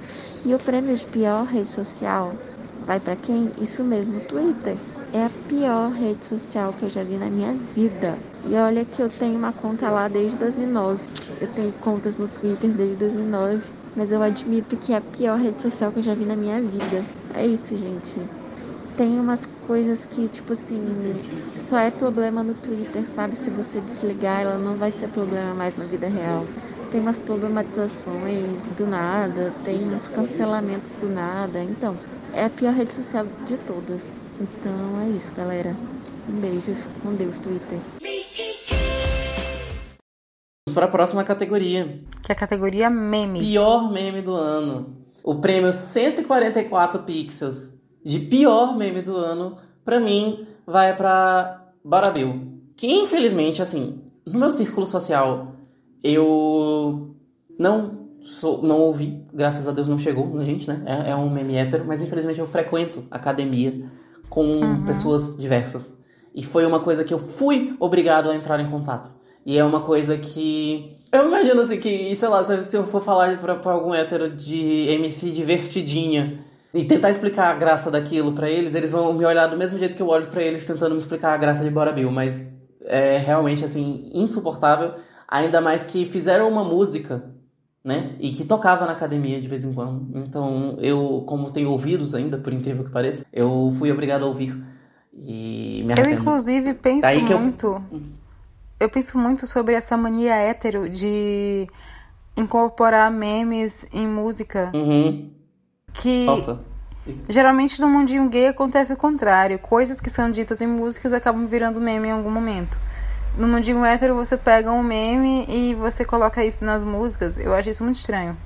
E o prêmio de pior rede social vai para quem? Isso mesmo, Twitter. É a pior rede social que eu já vi na minha vida. E olha que eu tenho uma conta lá desde 2009. Eu tenho contas no Twitter desde 2009, mas eu admito que é a pior rede social que eu já vi na minha vida. É isso, gente tem umas coisas que, tipo assim, só é problema no Twitter, sabe? Se você desligar, ela não vai ser problema mais na vida real. Tem umas problematizações do nada, tem uns cancelamentos do nada. Então, é a pior rede social de todas. Então é isso, galera. Um beijo com Deus, Twitter. Para a próxima categoria. Que é a categoria meme. Pior meme do ano. O prêmio 144 pixels de pior meme do ano, pra mim, vai pra Barabil. Que infelizmente, assim, no meu círculo social, eu não sou, não ouvi, graças a Deus não chegou na gente, né? É, é um meme hétero, mas infelizmente eu frequento academia com uhum. pessoas diversas. E foi uma coisa que eu fui obrigado a entrar em contato. E é uma coisa que. Eu imagino assim que, sei lá, se eu for falar pra, pra algum hétero de MC divertidinha e tentar explicar a graça daquilo para eles, eles vão me olhar do mesmo jeito que eu olho para eles tentando me explicar a graça de Bora Bill, mas é realmente assim insuportável, ainda mais que fizeram uma música, né? E que tocava na academia de vez em quando. Então, eu, como tenho ouvidos ainda, por incrível que pareça, eu fui obrigado a ouvir. E me Eu inclusive penso muito eu... eu penso muito sobre essa mania hétero de incorporar memes em música. Uhum que Nossa. geralmente no mundinho gay acontece o contrário. Coisas que são ditas em músicas acabam virando meme em algum momento. No mundinho hétero você pega um meme e você coloca isso nas músicas. Eu acho isso muito estranho.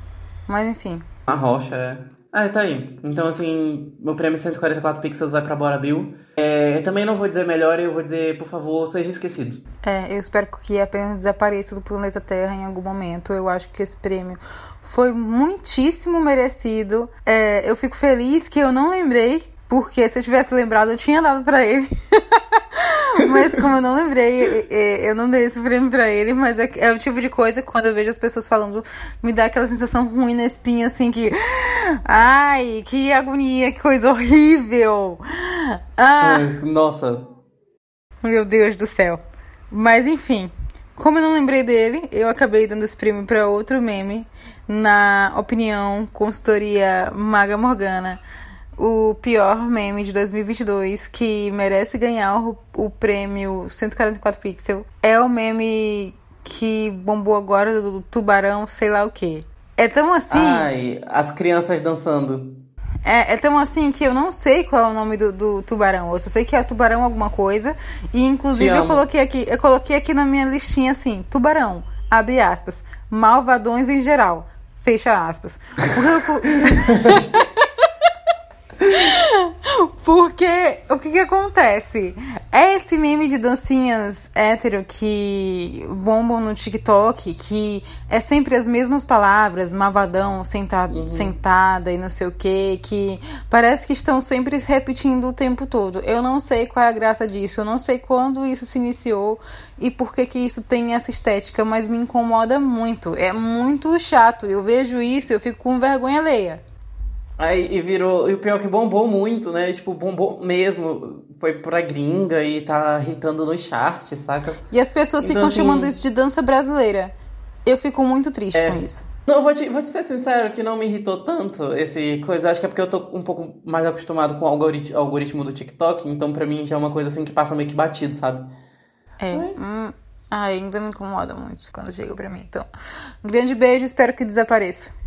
Mas enfim. A rocha é. Ah, tá aí. Então, assim, meu prêmio 144 pixels vai pra Bora Bill. É, eu também não vou dizer melhor, eu vou dizer, por favor, seja esquecido. É, eu espero que apenas desapareça do planeta Terra em algum momento. Eu acho que esse prêmio foi muitíssimo merecido. É, eu fico feliz que eu não lembrei, porque se eu tivesse lembrado, eu tinha dado para ele. mas como eu não lembrei, eu não dei esse prêmio pra ele, mas é, é, o tipo de coisa que quando eu vejo as pessoas falando, me dá aquela sensação ruim na espinha, assim, que. Ai, que agonia, que coisa horrível! Ah, nossa. Meu Deus do céu. Mas enfim, como eu não lembrei dele, eu acabei dando esse prêmio para outro meme, na opinião, consultoria Maga Morgana o pior meme de 2022 que merece ganhar o, o prêmio 144 pixel é o meme que bombou agora do tubarão, sei lá o que. É tão assim. Ai, as crianças dançando. É, é tão assim que eu não sei qual é o nome do, do tubarão. Eu só sei que é tubarão alguma coisa. E inclusive eu coloquei aqui, eu coloquei aqui na minha listinha assim, tubarão, abre aspas, malvadões em geral. Fecha aspas. Porque o que que acontece? É esse meme de dancinhas hétero que bombam no TikTok, que é sempre as mesmas palavras, mavadão, senta, uhum. sentada e não sei o que, que parece que estão sempre repetindo o tempo todo. Eu não sei qual é a graça disso, eu não sei quando isso se iniciou e por que que isso tem essa estética, mas me incomoda muito. É muito chato. Eu vejo isso, eu fico com vergonha alheia. Aí e virou. E o pior é que bombou muito, né? Tipo, bombou mesmo. Foi pra gringa e tá irritando no chart, saca? E as pessoas então, ficam assim, chamando isso de dança brasileira. Eu fico muito triste é, com isso. Não, vou te, vou te ser sincero que não me irritou tanto esse coisa. Acho que é porque eu tô um pouco mais acostumado com o algoritmo, algoritmo do TikTok, então pra mim já é uma coisa assim que passa meio que batido, sabe? É. Mas... Hum, ainda me incomoda muito quando chega pra mim. Então, um grande beijo, espero que desapareça.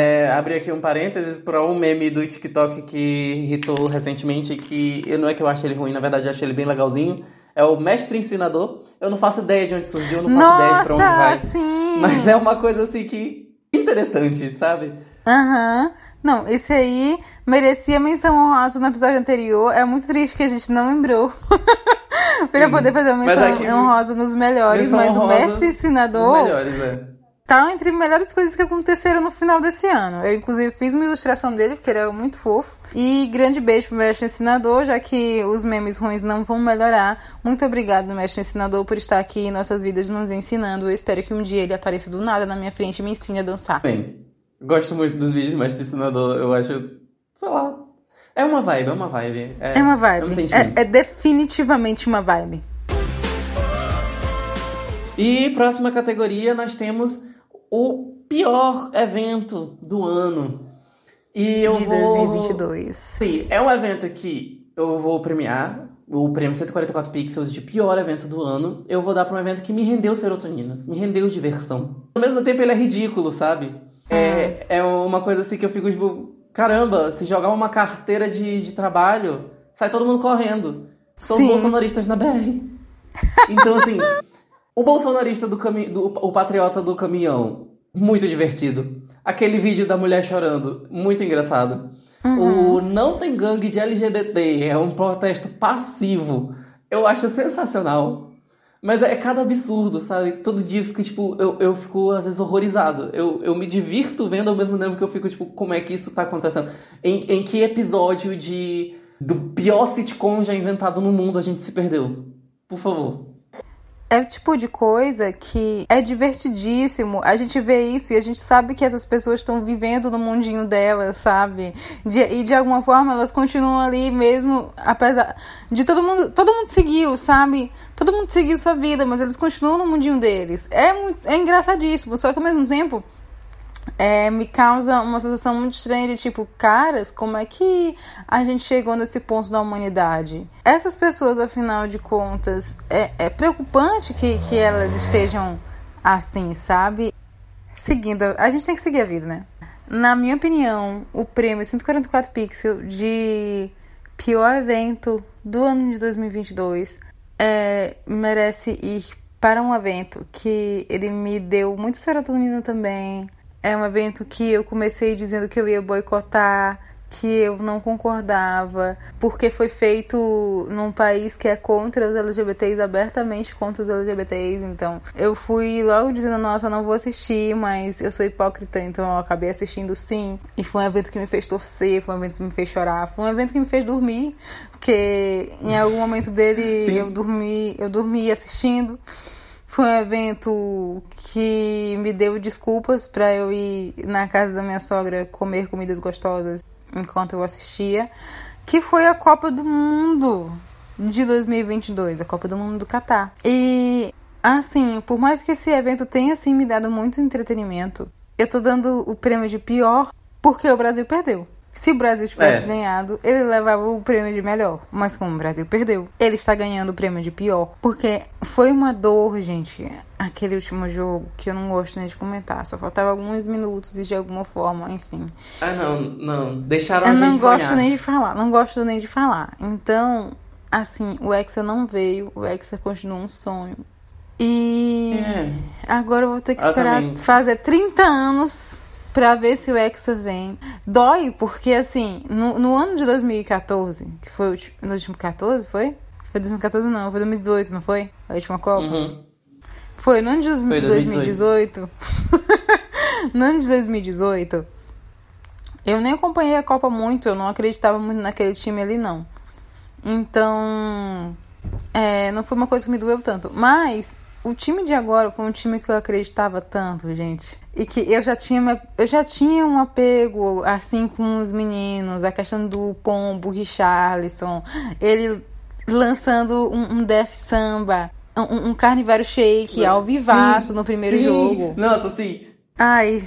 É, abrir aqui um parênteses para um meme do TikTok que irritou recentemente, que não é que eu acho ele ruim, na verdade eu acho ele bem legalzinho. É o mestre ensinador. Eu não faço ideia de onde surgiu, eu não faço Nossa, ideia de pra onde vai. Sim. Mas é uma coisa assim que interessante, sabe? Aham. Uhum. Não, esse aí merecia menção honrosa no episódio anterior. É muito triste que a gente não lembrou. pra Sim. poder fazer uma menção é honrosa nos melhores, mas o mestre ensinador. melhores, é tá entre as melhores coisas que aconteceram no final desse ano. Eu, inclusive, fiz uma ilustração dele, porque ele é muito fofo. E grande beijo pro mestre ensinador, já que os memes ruins não vão melhorar. Muito obrigado, mestre ensinador, por estar aqui em nossas vidas nos ensinando. Eu espero que um dia ele apareça do nada na minha frente e me ensine a dançar. Bem, gosto muito dos vídeos do mestre ensinador. Eu acho, sei lá. É uma vibe, é uma vibe. É, é uma vibe. É, um é, é definitivamente uma vibe. E próxima categoria nós temos o pior evento do ano. E eu de vou... 2022. Sim, é um evento que eu vou premiar, o prêmio 144 Pixels de pior evento do ano. Eu vou dar para um evento que me rendeu serotoninas, me rendeu diversão. Ao mesmo tempo ele é ridículo, sabe? É, é uma coisa assim que eu fico tipo, caramba, se jogar uma carteira de, de trabalho, sai todo mundo correndo. São os bolsonaristas na BR. Então, assim, o bolsonarista do caminhão. O patriota do caminhão. Muito divertido. Aquele vídeo da mulher chorando. Muito engraçado. Uhum. O não tem gangue de LGBT. É um protesto passivo. Eu acho sensacional. Mas é cada absurdo, sabe? Todo dia fico, tipo, eu, eu fico às vezes horrorizado. Eu, eu me divirto vendo ao mesmo tempo que eu fico, tipo, como é que isso tá acontecendo? Em, em que episódio de do pior sitcom já inventado no mundo a gente se perdeu? Por favor. É o tipo de coisa que é divertidíssimo. A gente vê isso e a gente sabe que essas pessoas estão vivendo no mundinho delas, sabe? De, e de alguma forma elas continuam ali mesmo, apesar de todo mundo. Todo mundo seguiu, sabe? Todo mundo seguiu sua vida, mas eles continuam no mundinho deles. É, é engraçadíssimo, só que ao mesmo tempo é, me causa uma sensação muito estranha de tipo, caras, como é que a gente chegou nesse ponto da humanidade? Essas pessoas, afinal de contas, é, é preocupante que, que elas estejam assim, sabe? Seguindo, a gente tem que seguir a vida, né? Na minha opinião, o prêmio 144 Pixel de pior evento do ano de 2022 é, merece ir para um evento que ele me deu muito serotonina também, É um evento que eu comecei dizendo que eu ia boicotar, que eu não concordava, porque foi feito num país que é contra os LGBTs, abertamente contra os LGBTs. Então, eu fui logo dizendo: Nossa, não vou assistir, mas eu sou hipócrita, então eu acabei assistindo sim. E foi um evento que me fez torcer, foi um evento que me fez chorar, foi um evento que me fez dormir, porque em algum momento dele sim. eu dormi, eu dormi assistindo. Foi um evento que me deu desculpas para eu ir na casa da minha sogra comer comidas gostosas enquanto eu assistia, que foi a Copa do Mundo de 2022, a Copa do Mundo do Catar. E assim, por mais que esse evento tenha assim me dado muito entretenimento, eu tô dando o prêmio de pior porque o Brasil perdeu. Se o Brasil tivesse é. ganhado, ele levava o prêmio de melhor. Mas como o Brasil perdeu, ele está ganhando o prêmio de pior. Porque foi uma dor, gente, aquele último jogo que eu não gosto nem de comentar. Só faltava alguns minutos e de alguma forma, enfim. Ah, não, não. Deixaram eu a gente não gosto sonhar. nem de falar. Não gosto nem de falar. Então, assim, o Hexa não veio. O Hexa continua um sonho. E é. agora eu vou ter que esperar fazer 30 anos pra ver se o Hexa vem. Dói, porque assim, no, no ano de 2014, que foi o no último 14, foi? Foi 2014 não, foi 2018, não foi? A última Copa? Uhum. Foi no ano de 2018. no ano de 2018, eu nem acompanhei a Copa muito, eu não acreditava muito naquele time ali, não. Então, é, não foi uma coisa que me doeu tanto. Mas o time de agora foi um time que eu acreditava tanto, gente. E que eu já tinha, eu já tinha um apego, assim, com os meninos. A questão do Pombo, Richarlison. Ele lançando um, um Def Samba. Um, um Carnivário Shake ao vivaço no primeiro sim. jogo. Nossa, sim. Ai,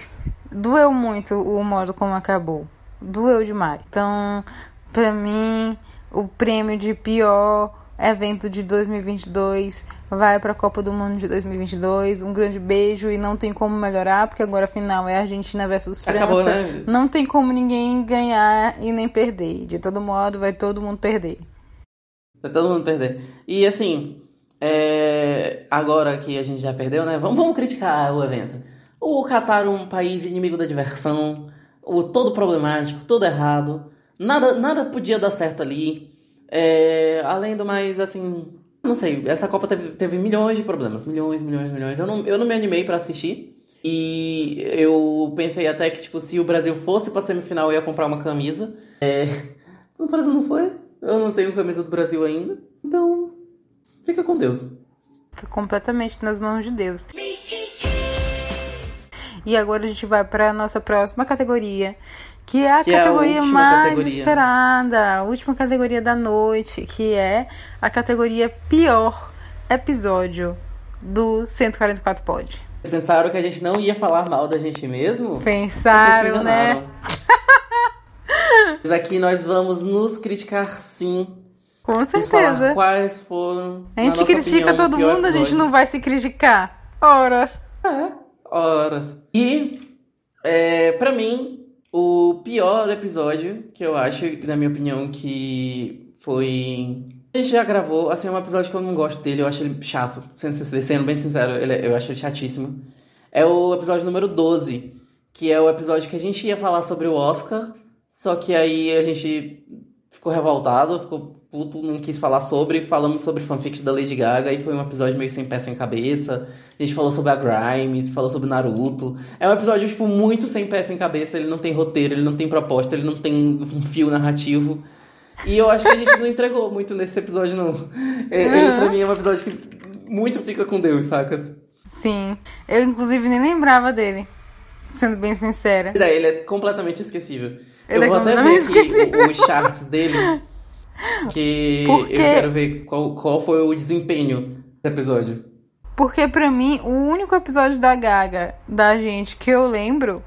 doeu muito o modo como acabou. Doeu demais. Então, pra mim, o prêmio de pior evento de 2022 vai para a Copa do Mundo de 2022. Um grande beijo e não tem como melhorar, porque agora a final é Argentina versus França. Acabou, né? Não tem como ninguém ganhar e nem perder. De todo modo, vai todo mundo perder. Vai todo mundo perder. E assim, é... agora que a gente já perdeu, né? Vamos, vamos criticar o evento. O Qatar, um país inimigo da diversão, o todo problemático, todo errado. Nada, nada podia dar certo ali. É, além do mais, assim, não sei, essa Copa teve, teve milhões de problemas, milhões, milhões, milhões. Eu não, eu não me animei para assistir. E eu pensei até que, tipo, se o Brasil fosse pra semifinal, eu ia comprar uma camisa. É... Brasil não foi. Eu não tenho camisa do Brasil ainda. Então, fica com Deus. Fica completamente nas mãos de Deus. E agora a gente vai para nossa próxima categoria, que é a Que é a categoria mais categoria. esperada, a última categoria da noite, que é a categoria pior episódio do 144 Pod. Vocês pensaram que a gente não ia falar mal da gente mesmo? Se Pensaram, né? Mas aqui nós vamos nos criticar sim. Com certeza. quais foram. A gente critica opinião, todo mundo, a gente episódio. não vai se criticar. Ora. É, horas. E, é, pra mim, o pior episódio, que eu acho, na minha opinião, que foi. A gente já gravou, assim, é um episódio que eu não gosto dele, eu acho ele chato. Sendo, sendo bem sincero, ele- eu acho ele chatíssimo. É o episódio número 12, que é o episódio que a gente ia falar sobre o Oscar, só que aí a gente ficou revoltado, ficou puto, não quis falar sobre. Falamos sobre fanfics da Lady Gaga e foi um episódio meio sem pé sem cabeça. A gente falou sobre a Grimes, falou sobre Naruto. É um episódio, tipo, muito sem pé sem cabeça. Ele não tem roteiro, ele não tem proposta, ele não tem um fio narrativo. E eu acho que a gente não entregou muito nesse episódio, não. É- Ele, pra mim, é um episódio que muito fica com Deus, sacas? Sim. Eu, inclusive, nem lembrava dele. Sendo bem sincera. Mas é, ele é completamente esquecível. Ele eu é vou até ver aqui os charts dele. Que Porque- eu quero ver qual, qual foi o desempenho desse episódio. Porque pra mim, o único episódio da Gaga, da gente, que eu lembro,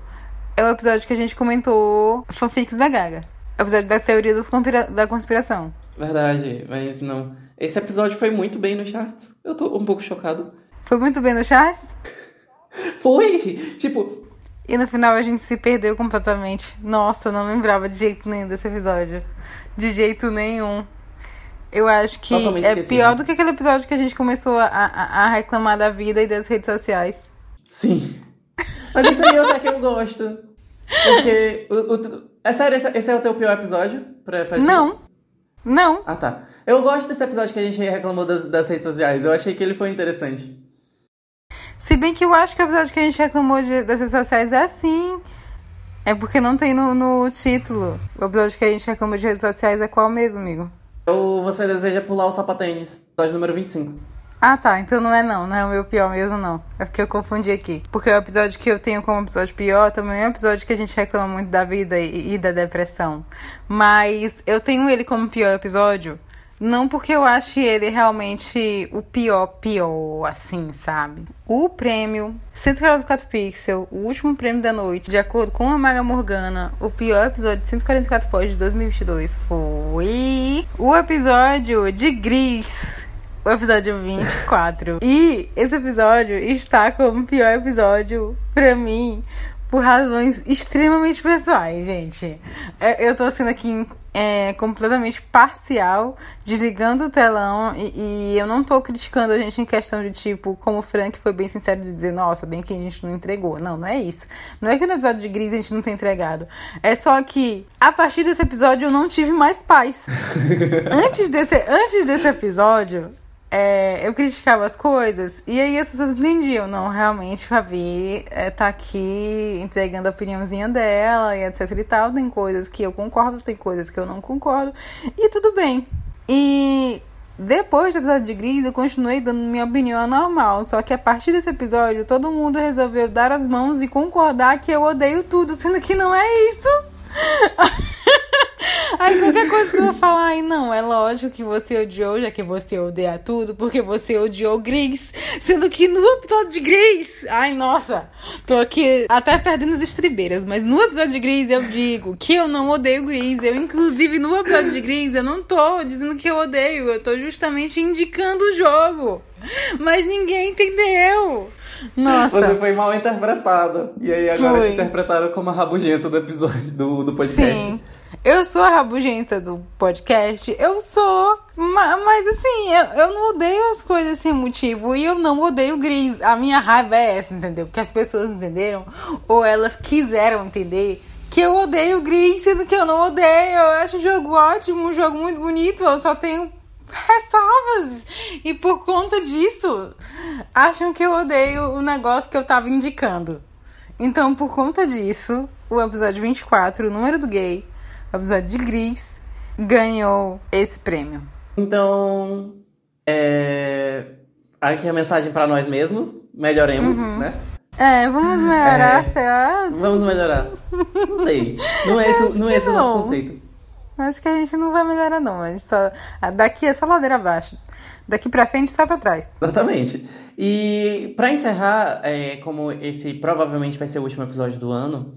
é o episódio que a gente comentou fanfics da Gaga. O episódio da teoria conspira- da conspiração. Verdade, mas não. Esse episódio foi muito bem nos charts. Eu tô um pouco chocado. Foi muito bem no charts. Foi! Tipo, E no final a gente se perdeu completamente. Nossa, eu não lembrava de jeito nenhum desse episódio. De jeito nenhum. Eu acho que Totalmente é esquecido. pior do que aquele episódio que a gente começou a, a, a reclamar da vida e das redes sociais. sim. Mas esse aí até que eu gosto. Porque. O, o, é sério, esse, esse, é o teu pior episódio? Pra, pra não. Não. Ah, tá. Eu gosto desse episódio que a gente reclamou das, das redes sociais. Eu achei que ele foi interessante. Se bem que eu acho que o episódio que a gente reclamou de, das redes sociais é assim. É porque não tem no, no título. O episódio que a gente reclamou de redes sociais é qual mesmo, amigo? Ou você deseja pular o sapatênis, episódio número 25. Ah, tá. Então não é não. Não é o meu pior mesmo, não. É porque eu confundi aqui. Porque o episódio que eu tenho como episódio pior também é um episódio que a gente reclama muito da vida e, e da depressão. Mas eu tenho ele como pior episódio não porque eu ache ele realmente o pior, pior, assim, sabe? O prêmio 144 Pixel, o último prêmio da noite, de acordo com a Maga Morgana, o pior episódio de 144 Pod de 2022 foi o episódio de Gris. O episódio 24. e esse episódio está como o pior episódio pra mim por razões extremamente pessoais, gente. É, eu tô sendo aqui é, completamente parcial, desligando o telão e, e, eu não tô criticando a gente em questão de tipo, como o Frank foi bem sincero de dizer, nossa, bem que a gente não entregou. Não, não é isso. Não é que no episódio de Gris a gente não tem entregado. É só que a partir desse episódio eu não tive mais paz. antes, desse, antes desse episódio, é, eu criticava as coisas e aí as pessoas entendiam, não, realmente Fabi é, tá aqui entregando a opiniãozinha dela e etc e tal, tem coisas que eu concordo, tem coisas que eu não concordo e tudo bem. E depois do episódio de Gris, eu continuei dando minha opinião normal, só que a partir desse episódio todo mundo resolveu dar as mãos e concordar que eu odeio tudo, sendo que não é isso. Aí qualquer coisa que eu falar aí, não, é lógico que você odiou, já que você odeia tudo, porque você odiou Gris. Sendo que no episódio de Gris, ai nossa, tô aqui até perdendo as estribeiras, mas no episódio de Gris eu digo que eu não odeio Gris. Eu, inclusive, no episódio de Gris, eu não tô dizendo que eu odeio, eu tô justamente indicando o jogo. Mas ninguém entendeu. Nossa. Você foi mal interpretada. E aí agora te interpretaram como a rabugenta do episódio do, do podcast. Sim. Eu sou a rabugenta do podcast, eu sou. Mas assim, eu, eu não odeio as coisas sem motivo e eu não odeio Gris. A minha raiva é essa, entendeu? Porque as pessoas entenderam, ou elas quiseram entender, que eu odeio Gris, sendo que eu não odeio. Eu acho o jogo ótimo, um jogo muito bonito, eu só tenho ressalvas. E por conta disso, acham que eu odeio o negócio que eu tava indicando. Então, por conta disso, o episódio 24, o número do gay, o episódio de Gris, ganhou esse prêmio. Então, é... aqui a mensagem para nós mesmos: melhoremos, uhum. né? É, vamos melhorar, é... será? Vamos melhorar. Não sei. Não é esse, não é esse o nosso conceito. Acho que a gente não vai melhorar, não. A gente só... Daqui é só ladeira abaixo. Daqui pra frente está pra trás. Exatamente. E para encerrar, é, como esse provavelmente vai ser o último episódio do ano,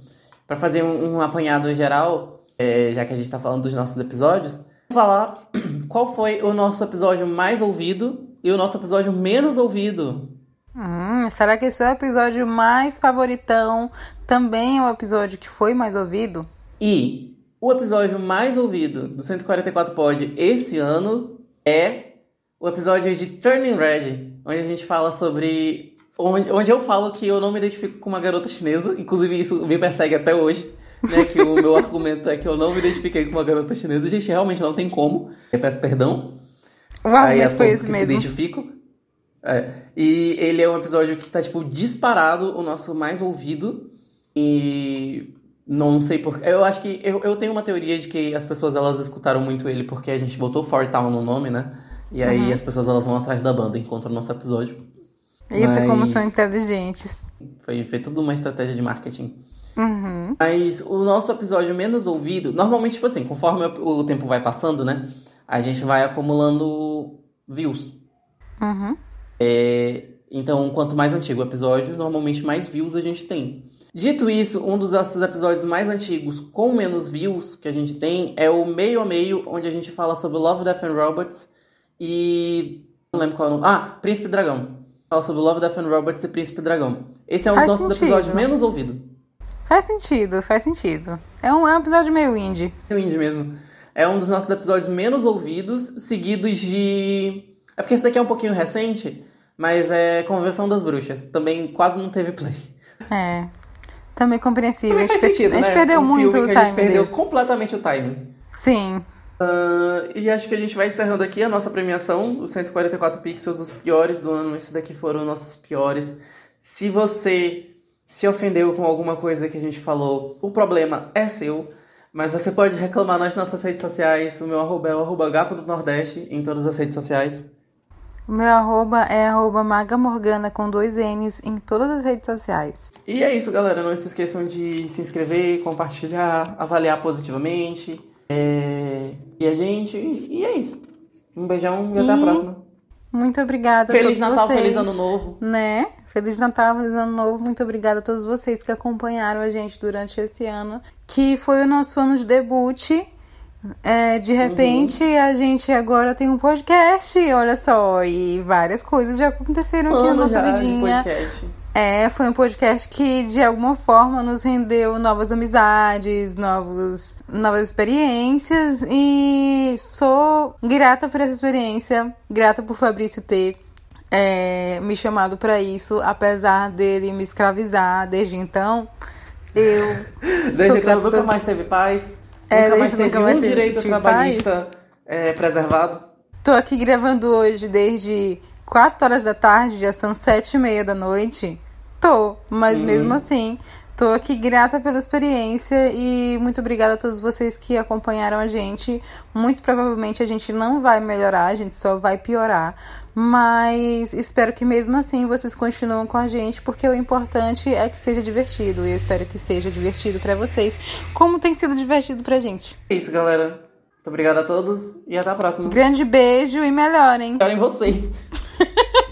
para fazer um, um, apanhado geral, é, já que a gente está falando dos nossos episódios, vamos falar qual foi o nosso episódio mais ouvido e o nosso episódio menos ouvido. Hum, será que esse é o episódio mais favoritão também é o episódio que foi mais ouvido? E o episódio mais ouvido do 144 Pod esse ano é o episódio de Turning Red, onde a gente fala sobre. Onde, onde eu falo que eu não me identifico com uma garota chinesa, inclusive isso me persegue até hoje. Né, que o meu argumento é que eu não me identifiquei com uma garota chinesa. Gente, realmente não tem como. Eu peço perdão. O argumento foi esse mesmo. Se identifico. É. E ele é um episódio que tá, tipo, disparado o nosso mais ouvido. E não sei por. Eu acho que. Eu, eu tenho uma teoria de que as pessoas elas escutaram muito ele porque a gente botou Fort Town no nome, né? E aí uhum. as pessoas elas vão atrás da banda, encontram o nosso episódio. Eita, Mas... como são inteligentes. Foi, foi tudo uma estratégia de marketing. Uhum. Mas o nosso episódio menos ouvido, normalmente, tipo assim, conforme o tempo vai passando, né? A gente vai acumulando views. Uhum. É, então, quanto mais antigo o episódio, normalmente mais views a gente tem. Dito isso, um dos nossos episódios mais antigos com menos views que a gente tem é o Meio a Meio, onde a gente fala sobre Love, Death and Robots e... não lembro qual é o nome. Ah, Príncipe Dragão. Fala sobre Love, Death and Robots e Príncipe Dragão. Esse é um faz dos nossos sentido. episódios menos ouvidos. Faz sentido, faz sentido. É um, é um episódio meio indie. Meio indie mesmo. É um dos nossos episódios menos ouvidos, seguidos de... É porque esse daqui é um pouquinho recente, mas é Convenção das Bruxas. Também quase não teve play. É. Também compreensível. Também a gente, faz sentido, a gente né? perdeu um muito o que a gente perdeu desse. completamente o timing. Sim. Ah, e acho que a gente vai encerrando aqui a nossa premiação, os 144 pixels dos piores do ano. Esses daqui foram nossos piores. Se você se ofendeu com alguma coisa que a gente falou, o problema é seu. Mas você pode reclamar nas nossas redes sociais. O meu arroba é o arroba gato do Nordeste em todas as redes sociais. O meu arroba é arroba magamorgana com dois N's em todas as redes sociais. E é isso, galera. Não se esqueçam de se inscrever, compartilhar, avaliar positivamente. É, E a gente. E é isso. Um beijão e até a E- próxima. Muito obrigada a Feliz todos Natal, vocês. feliz Ano Novo. Né? Feliz Natal, feliz Ano Novo. Muito obrigada a todos vocês que acompanharam a gente durante esse ano, que foi o nosso ano de debut. É, de repente, a gente agora tem um podcast, olha só, e várias coisas já aconteceram aqui na nossa já vidinha. É, foi um podcast que de alguma forma nos rendeu novas amizades, novos, novas experiências e sou grata por essa experiência, grata por Fabrício ter é, me chamado para isso, apesar dele me escravizar desde então. Eu Desde então nunca mais teve paz. É, nunca mais teve nunca mais um direito tive trabalhista é, preservado. Tô aqui gravando hoje desde 4 horas da tarde, já são 7 e meia da noite. Tô, mas Uhum. mesmo assim, tô aqui grata pela experiência e muito obrigada a todos vocês que acompanharam a gente. Muito provavelmente a gente não vai melhorar, a gente só vai piorar. Mas espero que mesmo assim vocês continuem com a gente, porque o importante é que seja divertido. E eu espero que seja divertido pra vocês, como tem sido divertido pra gente. É isso, galera. Muito obrigado a todos e até a próxima. Grande beijo e melhorem! Melhorem vocês.